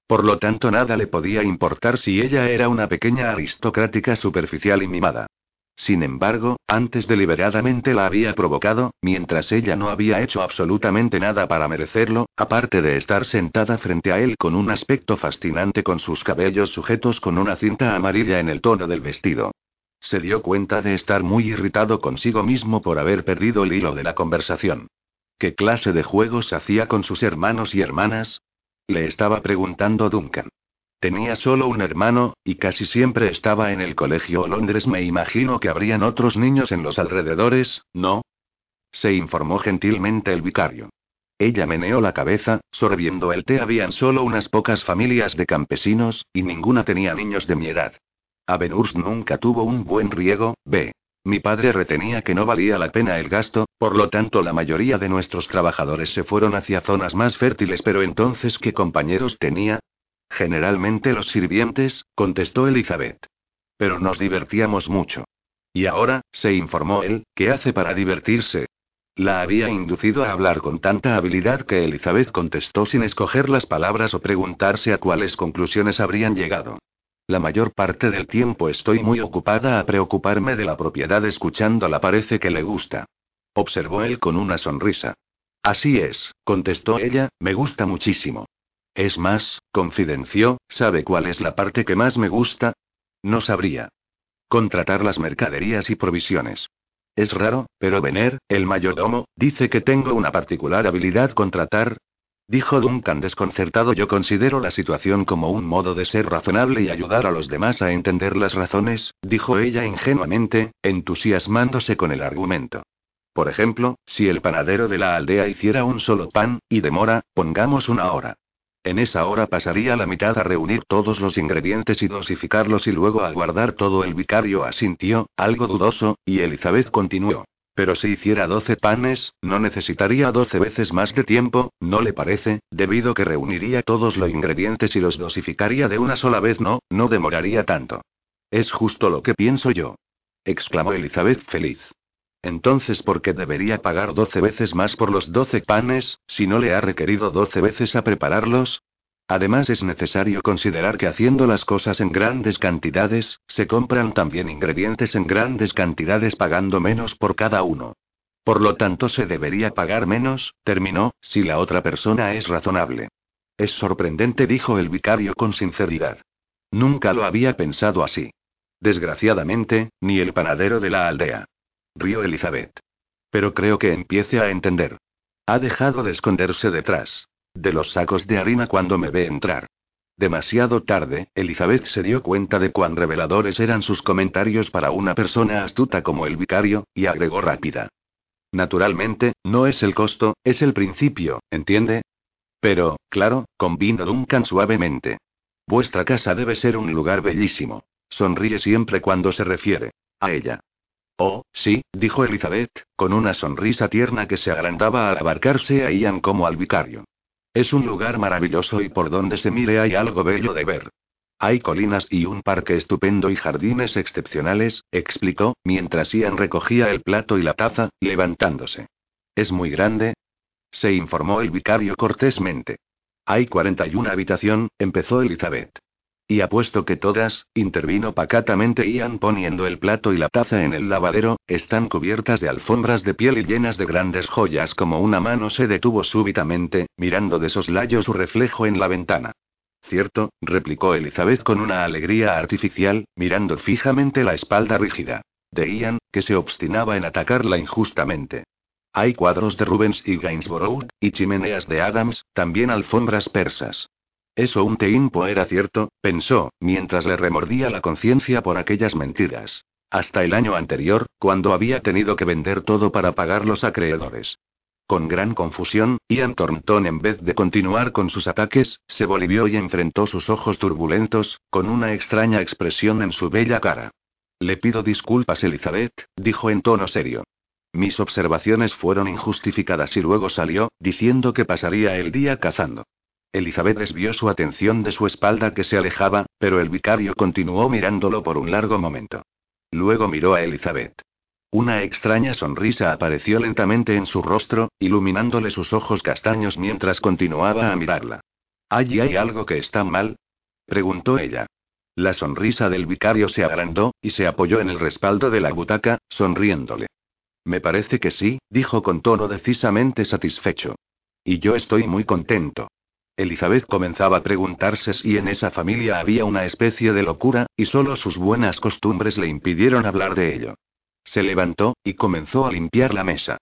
Por lo tanto, nada le podía importar si ella era una pequeña aristocrática superficial y mimada. Sin embargo, antes deliberadamente la había provocado, mientras ella no había hecho absolutamente nada para merecerlo, aparte de estar sentada frente a él con un aspecto fascinante con sus cabellos sujetos con una cinta amarilla en el tono del vestido. Se dio cuenta de estar muy irritado consigo mismo por haber perdido el hilo de la conversación. ¿Qué clase de juegos hacía con sus hermanos y hermanas? Le estaba preguntando Duncan. Tenía solo un hermano, y casi siempre estaba en el colegio Londres. Me imagino que habrían otros niños en los alrededores, ¿no? Se informó gentilmente el vicario. Ella meneó la cabeza, sorbiendo el té. Habían solo unas pocas familias de campesinos, y ninguna tenía niños de mi edad. Avenurs nunca tuvo un buen riego, B. Mi padre retenía que no valía la pena el gasto, por lo tanto la mayoría de nuestros trabajadores se fueron hacia zonas más fértiles, pero entonces ¿qué compañeros tenía? Generalmente los sirvientes, contestó Elizabeth. Pero nos divertíamos mucho. Y ahora, se informó él, ¿qué hace para divertirse? La había inducido a hablar con tanta habilidad que Elizabeth contestó sin escoger las palabras o preguntarse a cuáles conclusiones habrían llegado. La mayor parte del tiempo estoy muy ocupada a preocuparme de la propiedad escuchándola parece que le gusta. Observó él con una sonrisa. Así es, contestó ella, me gusta muchísimo. Es más, confidenció, ¿sabe cuál es la parte que más me gusta? No sabría. Contratar las mercaderías y provisiones. Es raro, pero Vener, el mayordomo, dice que tengo una particular habilidad contratar, Dijo Duncan desconcertado. Yo considero la situación como un modo de ser razonable y ayudar a los demás a entender las razones, dijo ella ingenuamente, entusiasmándose con el argumento. Por ejemplo, si el panadero de la aldea hiciera un solo pan, y demora, pongamos una hora. En esa hora pasaría la mitad a reunir todos los ingredientes y dosificarlos y luego a guardar todo. El vicario asintió, algo dudoso, y Elizabeth continuó. Pero si hiciera doce panes, no necesitaría doce veces más de tiempo, ¿no le parece? Debido que reuniría todos los ingredientes y los dosificaría de una sola vez, no, no demoraría tanto. Es justo lo que pienso yo. exclamó Elizabeth feliz. Entonces, ¿por qué debería pagar doce veces más por los doce panes, si no le ha requerido doce veces a prepararlos? Además es necesario considerar que haciendo las cosas en grandes cantidades, se compran también ingredientes en grandes cantidades pagando menos por cada uno. Por lo tanto se debería pagar menos, terminó, si la otra persona es razonable. Es sorprendente, dijo el vicario con sinceridad. Nunca lo había pensado así. Desgraciadamente, ni el panadero de la aldea. Rió Elizabeth. Pero creo que empiece a entender. Ha dejado de esconderse detrás de los sacos de harina cuando me ve entrar. Demasiado tarde, Elizabeth se dio cuenta de cuán reveladores eran sus comentarios para una persona astuta como el vicario, y agregó rápida. Naturalmente, no es el costo, es el principio, ¿entiende? Pero, claro, convino Duncan suavemente. Vuestra casa debe ser un lugar bellísimo. Sonríe siempre cuando se refiere a ella. Oh, sí, dijo Elizabeth, con una sonrisa tierna que se agrandaba al abarcarse a Ian como al vicario. Es un lugar maravilloso y por donde se mire hay algo bello de ver. Hay colinas y un parque estupendo y jardines excepcionales, explicó, mientras Ian recogía el plato y la taza, levantándose. ¿Es muy grande? Se informó el vicario cortésmente. Hay 41 habitación, empezó Elizabeth. Y apuesto que todas, intervino pacatamente Ian poniendo el plato y la taza en el lavadero, están cubiertas de alfombras de piel y llenas de grandes joyas como una mano se detuvo súbitamente, mirando de soslayo su reflejo en la ventana. Cierto, replicó Elizabeth con una alegría artificial, mirando fijamente la espalda rígida de Ian, que se obstinaba en atacarla injustamente. Hay cuadros de Rubens y Gainsborough, y chimeneas de Adams, también alfombras persas. Eso un teimpo era cierto, pensó, mientras le remordía la conciencia por aquellas mentiras. Hasta el año anterior, cuando había tenido que vender todo para pagar los acreedores. Con gran confusión, Ian Thornton en vez de continuar con sus ataques, se volvió y enfrentó sus ojos turbulentos, con una extraña expresión en su bella cara. Le pido disculpas, Elizabeth, dijo en tono serio. Mis observaciones fueron injustificadas y luego salió, diciendo que pasaría el día cazando. Elizabeth desvió su atención de su espalda que se alejaba, pero el vicario continuó mirándolo por un largo momento. Luego miró a Elizabeth. Una extraña sonrisa apareció lentamente en su rostro, iluminándole sus ojos castaños mientras continuaba a mirarla. ¿Allí hay algo que está mal? preguntó ella. La sonrisa del vicario se agrandó, y se apoyó en el respaldo de la butaca, sonriéndole. Me parece que sí, dijo con tono decisamente satisfecho. Y yo estoy muy contento. Elizabeth comenzaba a preguntarse si en esa familia había una especie de locura, y solo sus buenas costumbres le impidieron hablar de ello. Se levantó, y comenzó a limpiar la mesa.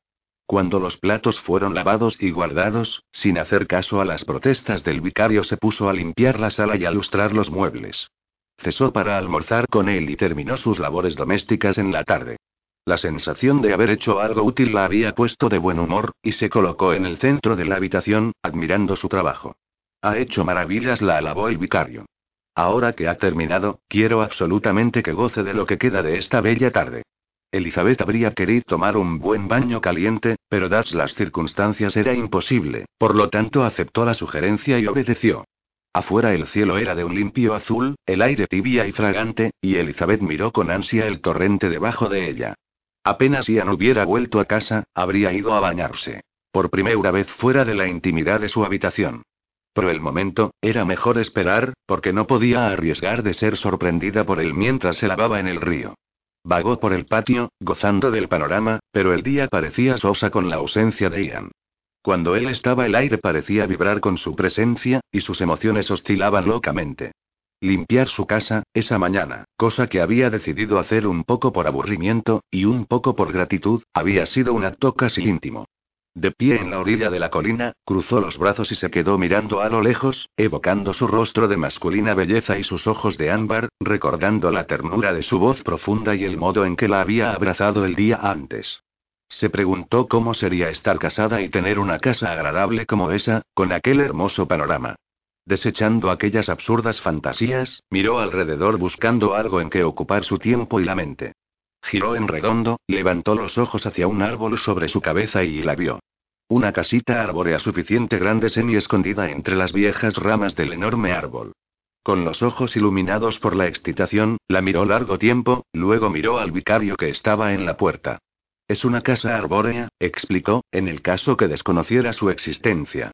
Cuando los platos fueron lavados y guardados, sin hacer caso a las protestas del vicario, se puso a limpiar la sala y a lustrar los muebles. Cesó para almorzar con él y terminó sus labores domésticas en la tarde. La sensación de haber hecho algo útil la había puesto de buen humor, y se colocó en el centro de la habitación, admirando su trabajo. Ha hecho maravillas, la alabó el vicario. Ahora que ha terminado, quiero absolutamente que goce de lo que queda de esta bella tarde. Elizabeth habría querido tomar un buen baño caliente, pero dadas las circunstancias era imposible, por lo tanto aceptó la sugerencia y obedeció. Afuera el cielo era de un limpio azul, el aire tibia y fragante, y Elizabeth miró con ansia el torrente debajo de ella. Apenas Ian hubiera vuelto a casa, habría ido a bañarse. Por primera vez fuera de la intimidad de su habitación. Por el momento, era mejor esperar, porque no podía arriesgar de ser sorprendida por él mientras se lavaba en el río. Vagó por el patio, gozando del panorama, pero el día parecía sosa con la ausencia de Ian. Cuando él estaba el aire parecía vibrar con su presencia, y sus emociones oscilaban locamente. Limpiar su casa, esa mañana, cosa que había decidido hacer un poco por aburrimiento, y un poco por gratitud, había sido un acto casi íntimo. De pie en la orilla de la colina, cruzó los brazos y se quedó mirando a lo lejos, evocando su rostro de masculina belleza y sus ojos de ámbar, recordando la ternura de su voz profunda y el modo en que la había abrazado el día antes. Se preguntó cómo sería estar casada y tener una casa agradable como esa, con aquel hermoso panorama. Desechando aquellas absurdas fantasías, miró alrededor buscando algo en que ocupar su tiempo y la mente. Giró en redondo, levantó los ojos hacia un árbol sobre su cabeza y la vio. Una casita arbórea suficiente grande semi escondida entre las viejas ramas del enorme árbol. Con los ojos iluminados por la excitación, la miró largo tiempo, luego miró al vicario que estaba en la puerta. Es una casa arbórea, explicó, en el caso que desconociera su existencia.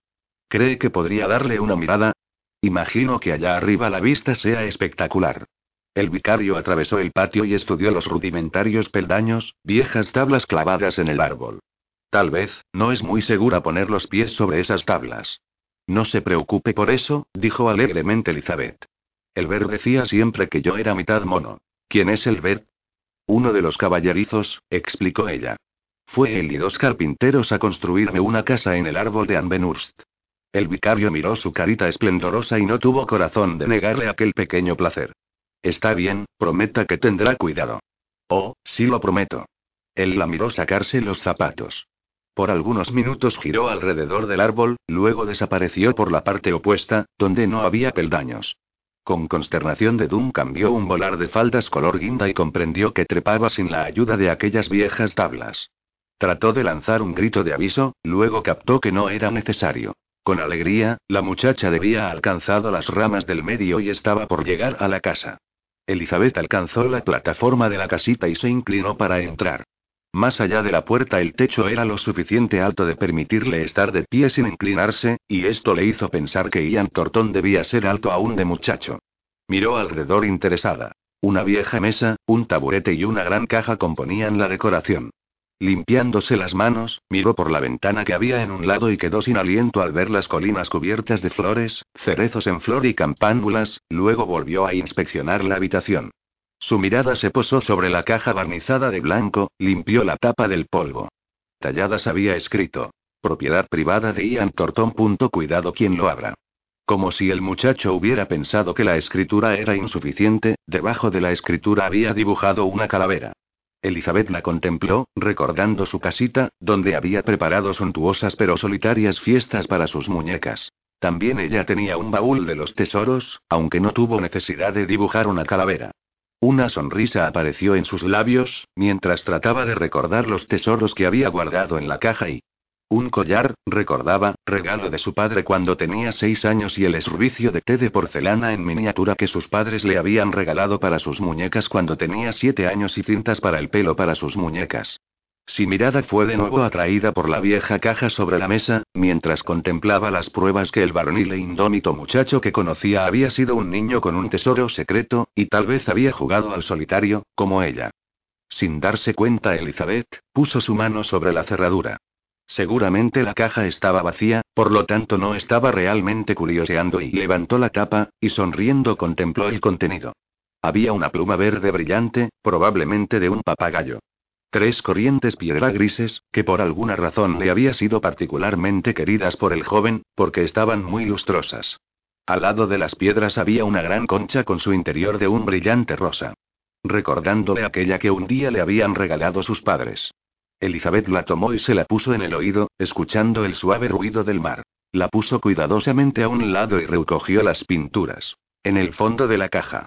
¿Cree que podría darle una mirada? Imagino que allá arriba la vista sea espectacular. El vicario atravesó el patio y estudió los rudimentarios peldaños, viejas tablas clavadas en el árbol. Tal vez, no es muy segura poner los pies sobre esas tablas. No se preocupe por eso, dijo alegremente Elizabeth. El ver decía siempre que yo era mitad mono. ¿Quién es el ver? Uno de los caballerizos, explicó ella. Fue él y dos carpinteros a construirme una casa en el árbol de Anbenurst. El vicario miró su carita esplendorosa y no tuvo corazón de negarle aquel pequeño placer. Está bien, prometa que tendrá cuidado. Oh, sí lo prometo. Él la miró sacarse los zapatos. Por algunos minutos giró alrededor del árbol, luego desapareció por la parte opuesta, donde no había peldaños. Con consternación de Duncan vio un volar de faldas color guinda y comprendió que trepaba sin la ayuda de aquellas viejas tablas. Trató de lanzar un grito de aviso, luego captó que no era necesario. Con alegría, la muchacha debía alcanzado las ramas del medio y estaba por llegar a la casa. Elizabeth alcanzó la plataforma de la casita y se inclinó para entrar. Más allá de la puerta el techo era lo suficiente alto de permitirle estar de pie sin inclinarse, y esto le hizo pensar que Ian Torton debía ser alto aún de muchacho. Miró alrededor interesada. Una vieja mesa, un taburete y una gran caja componían la decoración. Limpiándose las manos, miró por la ventana que había en un lado y quedó sin aliento al ver las colinas cubiertas de flores, cerezos en flor y campánulas, luego volvió a inspeccionar la habitación. Su mirada se posó sobre la caja barnizada de blanco, limpió la tapa del polvo. Talladas había escrito. Propiedad privada de Ian Thornton. Cuidado quien lo abra. Como si el muchacho hubiera pensado que la escritura era insuficiente, debajo de la escritura había dibujado una calavera. Elizabeth la contempló, recordando su casita, donde había preparado suntuosas pero solitarias fiestas para sus muñecas. También ella tenía un baúl de los tesoros, aunque no tuvo necesidad de dibujar una calavera. Una sonrisa apareció en sus labios, mientras trataba de recordar los tesoros que había guardado en la caja y... Un collar, recordaba, regalo de su padre cuando tenía seis años y el servicio de té de porcelana en miniatura que sus padres le habían regalado para sus muñecas cuando tenía siete años y cintas para el pelo para sus muñecas. Su mirada fue de nuevo atraída por la vieja caja sobre la mesa, mientras contemplaba las pruebas que el varonil e indómito muchacho que conocía había sido un niño con un tesoro secreto, y tal vez había jugado al solitario, como ella. Sin darse cuenta, Elizabeth puso su mano sobre la cerradura. Seguramente la caja estaba vacía, por lo tanto no estaba realmente curioseando y levantó la tapa, y sonriendo contempló el contenido. Había una pluma verde brillante, probablemente de un papagayo. Tres corrientes piedra grises, que por alguna razón le había sido particularmente queridas por el joven, porque estaban muy lustrosas. Al lado de las piedras había una gran concha con su interior de un brillante rosa. Recordándole aquella que un día le habían regalado sus padres. Elizabeth la tomó y se la puso en el oído, escuchando el suave ruido del mar. La puso cuidadosamente a un lado y recogió las pinturas. En el fondo de la caja.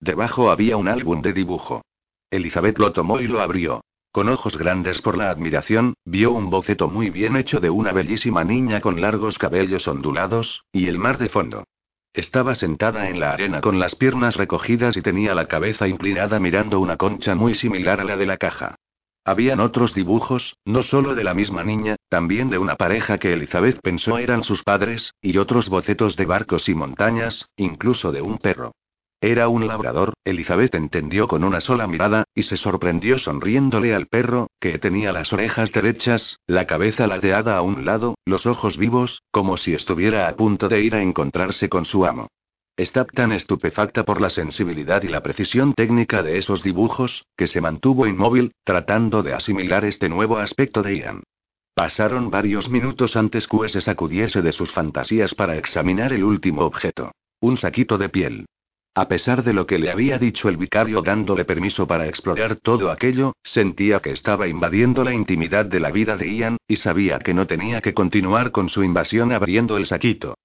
Debajo había un álbum de dibujo. Elizabeth lo tomó y lo abrió. Con ojos grandes por la admiración, vio un boceto muy bien hecho de una bellísima niña con largos cabellos ondulados, y el mar de fondo. Estaba sentada en la arena con las piernas recogidas y tenía la cabeza inclinada mirando una concha muy similar a la de la caja. Habían otros dibujos, no solo de la misma niña, también de una pareja que Elizabeth pensó eran sus padres, y otros bocetos de barcos y montañas, incluso de un perro. Era un labrador, Elizabeth entendió con una sola mirada, y se sorprendió sonriéndole al perro, que tenía las orejas derechas, la cabeza ladeada a un lado, los ojos vivos, como si estuviera a punto de ir a encontrarse con su amo. Estaba tan estupefacta por la sensibilidad y la precisión técnica de esos dibujos, que se mantuvo inmóvil, tratando de asimilar este nuevo aspecto de Ian. Pasaron varios minutos antes que se sacudiese de sus fantasías para examinar el último objeto. Un saquito de piel. A pesar de lo que le había dicho el vicario dándole permiso para explorar todo aquello, sentía que estaba invadiendo la intimidad de la vida de Ian, y sabía que no tenía que continuar con su invasión abriendo el saquito.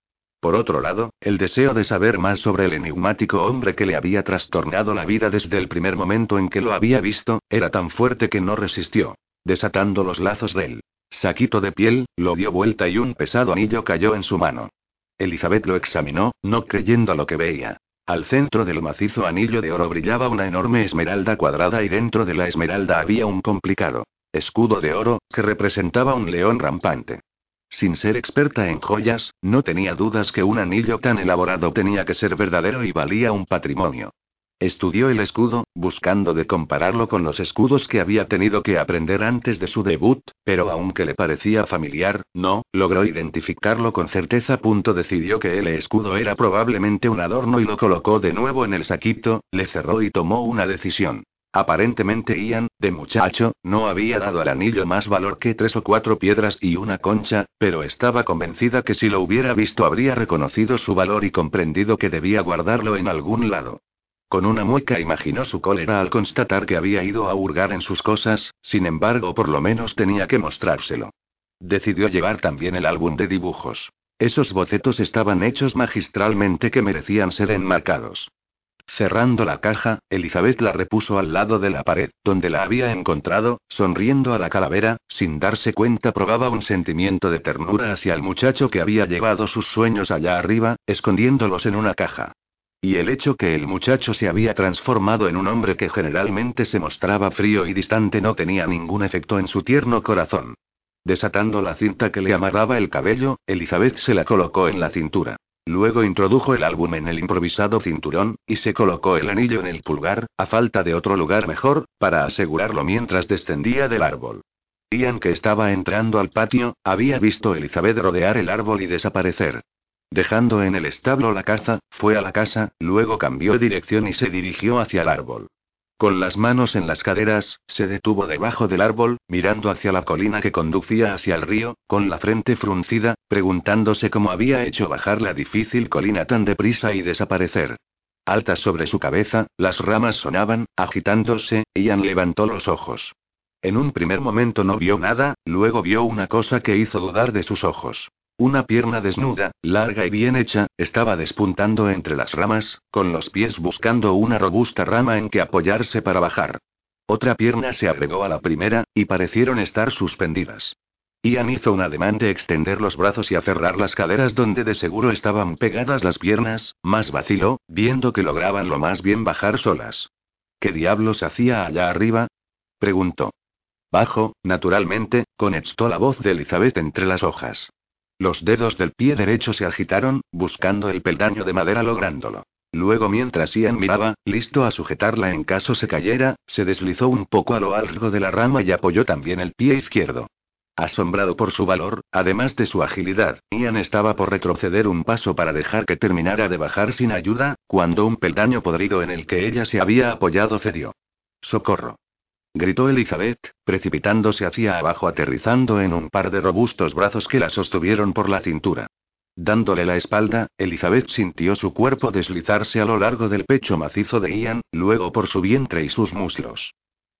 Por otro lado, el deseo de saber más sobre el enigmático hombre que le había trastornado la vida desde el primer momento en que lo había visto, era tan fuerte que no resistió. Desatando los lazos del saquito de piel, lo dio vuelta y un pesado anillo cayó en su mano. Elizabeth lo examinó, no creyendo lo que veía. Al centro del macizo anillo de oro brillaba una enorme esmeralda cuadrada y dentro de la esmeralda había un complicado escudo de oro, que representaba un león rampante. Sin ser experta en joyas, no tenía dudas que un anillo tan elaborado tenía que ser verdadero y valía un patrimonio. Estudió el escudo, buscando de compararlo con los escudos que había tenido que aprender antes de su debut, pero aunque le parecía familiar, no, logró identificarlo con certeza. Punto decidió que el escudo era probablemente un adorno y lo colocó de nuevo en el saquito, le cerró y tomó una decisión. Aparentemente Ian, de muchacho, no había dado al anillo más valor que tres o cuatro piedras y una concha, pero estaba convencida que si lo hubiera visto habría reconocido su valor y comprendido que debía guardarlo en algún lado. Con una mueca imaginó su cólera al constatar que había ido a hurgar en sus cosas, sin embargo por lo menos tenía que mostrárselo. Decidió llevar también el álbum de dibujos. Esos bocetos estaban hechos magistralmente que merecían ser enmarcados. Cerrando la caja, Elizabeth la repuso al lado de la pared, donde la había encontrado, sonriendo a la calavera, sin darse cuenta probaba un sentimiento de ternura hacia el muchacho que había llevado sus sueños allá arriba, escondiéndolos en una caja. Y el hecho que el muchacho se había transformado en un hombre que generalmente se mostraba frío y distante no tenía ningún efecto en su tierno corazón. Desatando la cinta que le amarraba el cabello, Elizabeth se la colocó en la cintura. Luego introdujo el álbum en el improvisado cinturón, y se colocó el anillo en el pulgar, a falta de otro lugar mejor, para asegurarlo mientras descendía del árbol. Ian, que estaba entrando al patio, había visto a Elizabeth rodear el árbol y desaparecer. Dejando en el establo la caza, fue a la casa, luego cambió dirección y se dirigió hacia el árbol. Con las manos en las caderas, se detuvo debajo del árbol, mirando hacia la colina que conducía hacia el río, con la frente fruncida, preguntándose cómo había hecho bajar la difícil colina tan deprisa y desaparecer. Altas sobre su cabeza, las ramas sonaban, agitándose, Ian levantó los ojos. En un primer momento no vio nada, luego vio una cosa que hizo dudar de sus ojos. Una pierna desnuda, larga y bien hecha, estaba despuntando entre las ramas, con los pies buscando una robusta rama en que apoyarse para bajar. Otra pierna se agregó a la primera, y parecieron estar suspendidas. Ian hizo un ademán de extender los brazos y aferrar las caderas donde de seguro estaban pegadas las piernas, más vaciló, viendo que lograban lo más bien bajar solas. ¿Qué diablos hacía allá arriba? preguntó. Bajo, naturalmente, conectó la voz de Elizabeth entre las hojas. Los dedos del pie derecho se agitaron, buscando el peldaño de madera lográndolo. Luego mientras Ian miraba, listo a sujetarla en caso se cayera, se deslizó un poco a lo largo de la rama y apoyó también el pie izquierdo. Asombrado por su valor, además de su agilidad, Ian estaba por retroceder un paso para dejar que terminara de bajar sin ayuda, cuando un peldaño podrido en el que ella se había apoyado cedió. ¡Socorro! Gritó Elizabeth, precipitándose hacia abajo aterrizando en un par de robustos brazos que la sostuvieron por la cintura. Dándole la espalda, Elizabeth sintió su cuerpo deslizarse a lo largo del pecho macizo de Ian, luego por su vientre y sus muslos.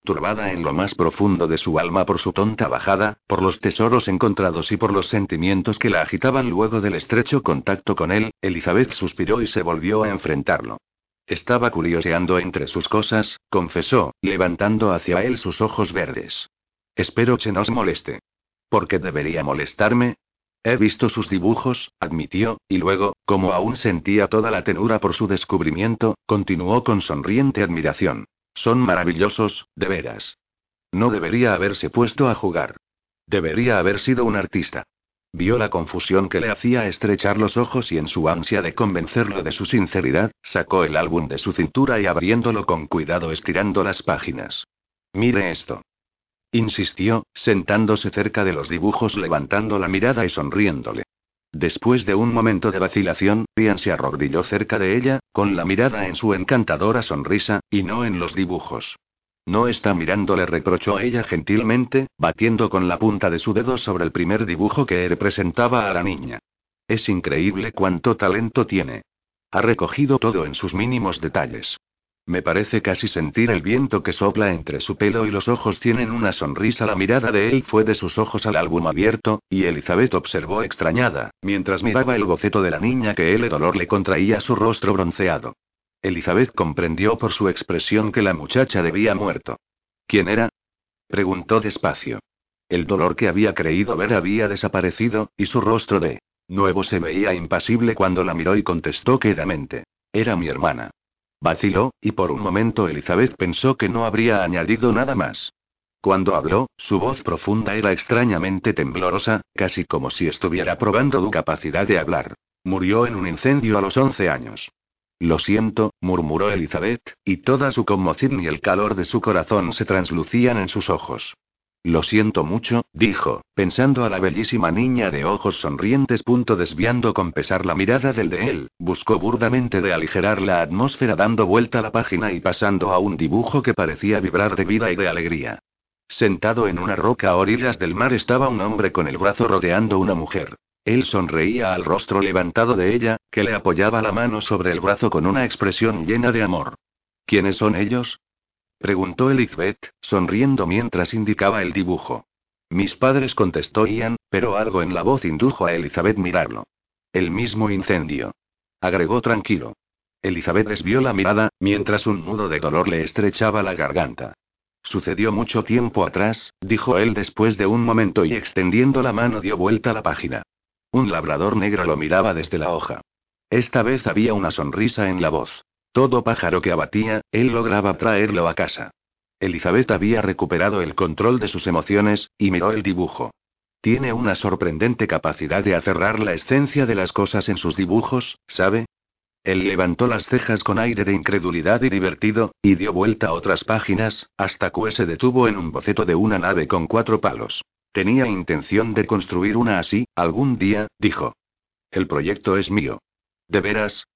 Turbada en lo más profundo de su alma por su tonta bajada, por los tesoros encontrados y por los sentimientos que la agitaban luego del estrecho contacto con él, Elizabeth suspiró y se volvió a enfrentarlo. Estaba curioseando entre sus cosas, confesó, levantando hacia él sus ojos verdes. Espero que no os moleste. ¿Por qué debería molestarme? He visto sus dibujos, admitió, y luego, como aún sentía toda la tenura por su descubrimiento, continuó con sonriente admiración. Son maravillosos, de veras. No debería haberse puesto a jugar. Debería haber sido un artista. Vio la confusión que le hacía estrechar los ojos y en su ansia de convencerlo de su sinceridad, sacó el álbum de su cintura y abriéndolo con cuidado estirando las páginas. Mire esto. Insistió, sentándose cerca de los dibujos levantando la mirada y sonriéndole. Después de un momento de vacilación, Ian se arrodilló cerca de ella, con la mirada en su encantadora sonrisa, y no en los dibujos. No está mirando, le reprochó ella gentilmente, batiendo con la punta de su dedo sobre el primer dibujo que representaba a la niña. Es increíble cuánto talento tiene. Ha recogido todo en sus mínimos detalles. Me parece casi sentir el viento que sopla entre su pelo y los ojos tienen una sonrisa. La mirada de él fue de sus ojos al álbum abierto, y Elizabeth observó extrañada, mientras miraba el boceto de la niña que el dolor le contraía su rostro bronceado. Elizabeth comprendió por su expresión que la muchacha debía muerto. ¿Quién era? preguntó despacio. El dolor que había creído ver había desaparecido, y su rostro de nuevo se veía impasible cuando la miró y contestó quedamente. Era mi hermana. Vaciló, y por un momento Elizabeth pensó que no habría añadido nada más. Cuando habló, su voz profunda era extrañamente temblorosa, casi como si estuviera probando su capacidad de hablar. Murió en un incendio a los once años. Lo siento, murmuró Elizabeth, y toda su conmoción y el calor de su corazón se translucían en sus ojos. Lo siento mucho, dijo, pensando a la bellísima niña de ojos sonrientes. Punto desviando con pesar la mirada del de él, buscó burdamente de aligerar la atmósfera dando vuelta la página y pasando a un dibujo que parecía vibrar de vida y de alegría. Sentado en una roca a orillas del mar estaba un hombre con el brazo rodeando una mujer. Él sonreía al rostro levantado de ella, que le apoyaba la mano sobre el brazo con una expresión llena de amor. ¿Quiénes son ellos? preguntó Elizabeth, sonriendo mientras indicaba el dibujo. Mis padres contestó Ian, pero algo en la voz indujo a Elizabeth mirarlo. El mismo incendio. Agregó tranquilo. Elizabeth desvió la mirada, mientras un nudo de dolor le estrechaba la garganta. Sucedió mucho tiempo atrás, dijo él después de un momento y extendiendo la mano dio vuelta la página. Un labrador negro lo miraba desde la hoja. Esta vez había una sonrisa en la voz. Todo pájaro que abatía, él lograba traerlo a casa. Elizabeth había recuperado el control de sus emociones, y miró el dibujo. Tiene una sorprendente capacidad de aferrar la esencia de las cosas en sus dibujos, ¿sabe? Él levantó las cejas con aire de incredulidad y divertido, y dio vuelta a otras páginas, hasta que se detuvo en un boceto de una nave con cuatro palos. Tenía intención de construir una así, algún día, dijo. El proyecto es mío. ¿De veras?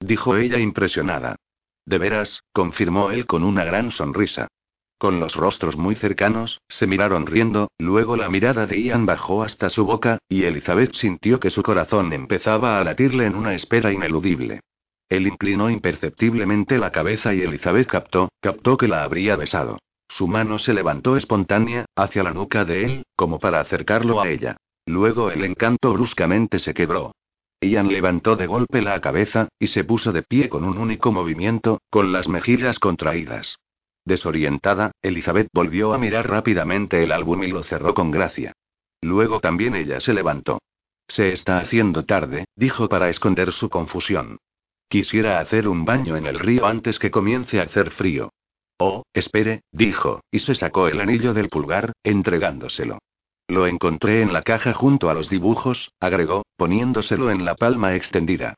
dijo ella impresionada. De veras, confirmó él con una gran sonrisa. Con los rostros muy cercanos, se miraron riendo, luego la mirada de Ian bajó hasta su boca, y Elizabeth sintió que su corazón empezaba a latirle en una espera ineludible. Él inclinó imperceptiblemente la cabeza y Elizabeth captó, captó que la habría besado. Su mano se levantó espontánea, hacia la nuca de él, como para acercarlo a ella. Luego el encanto bruscamente se quebró. Ian levantó de golpe la cabeza, y se puso de pie con un único movimiento, con las mejillas contraídas. Desorientada, Elizabeth volvió a mirar rápidamente el álbum y lo cerró con gracia. Luego también ella se levantó. Se está haciendo tarde, dijo para esconder su confusión. Quisiera hacer un baño en el río antes que comience a hacer frío. Oh, espere, dijo, y se sacó el anillo del pulgar, entregándoselo. Lo encontré en la caja junto a los dibujos, agregó, poniéndoselo en la palma extendida.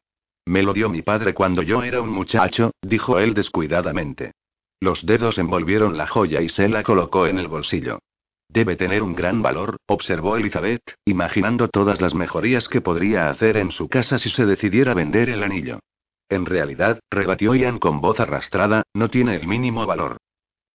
Me lo dio mi padre cuando yo era un muchacho, dijo él descuidadamente. Los dedos envolvieron la joya y se la colocó en el bolsillo. Debe tener un gran valor, observó Elizabeth, imaginando todas las mejorías que podría hacer en su casa si se decidiera vender el anillo. En realidad, rebatió Ian con voz arrastrada, no tiene el mínimo valor.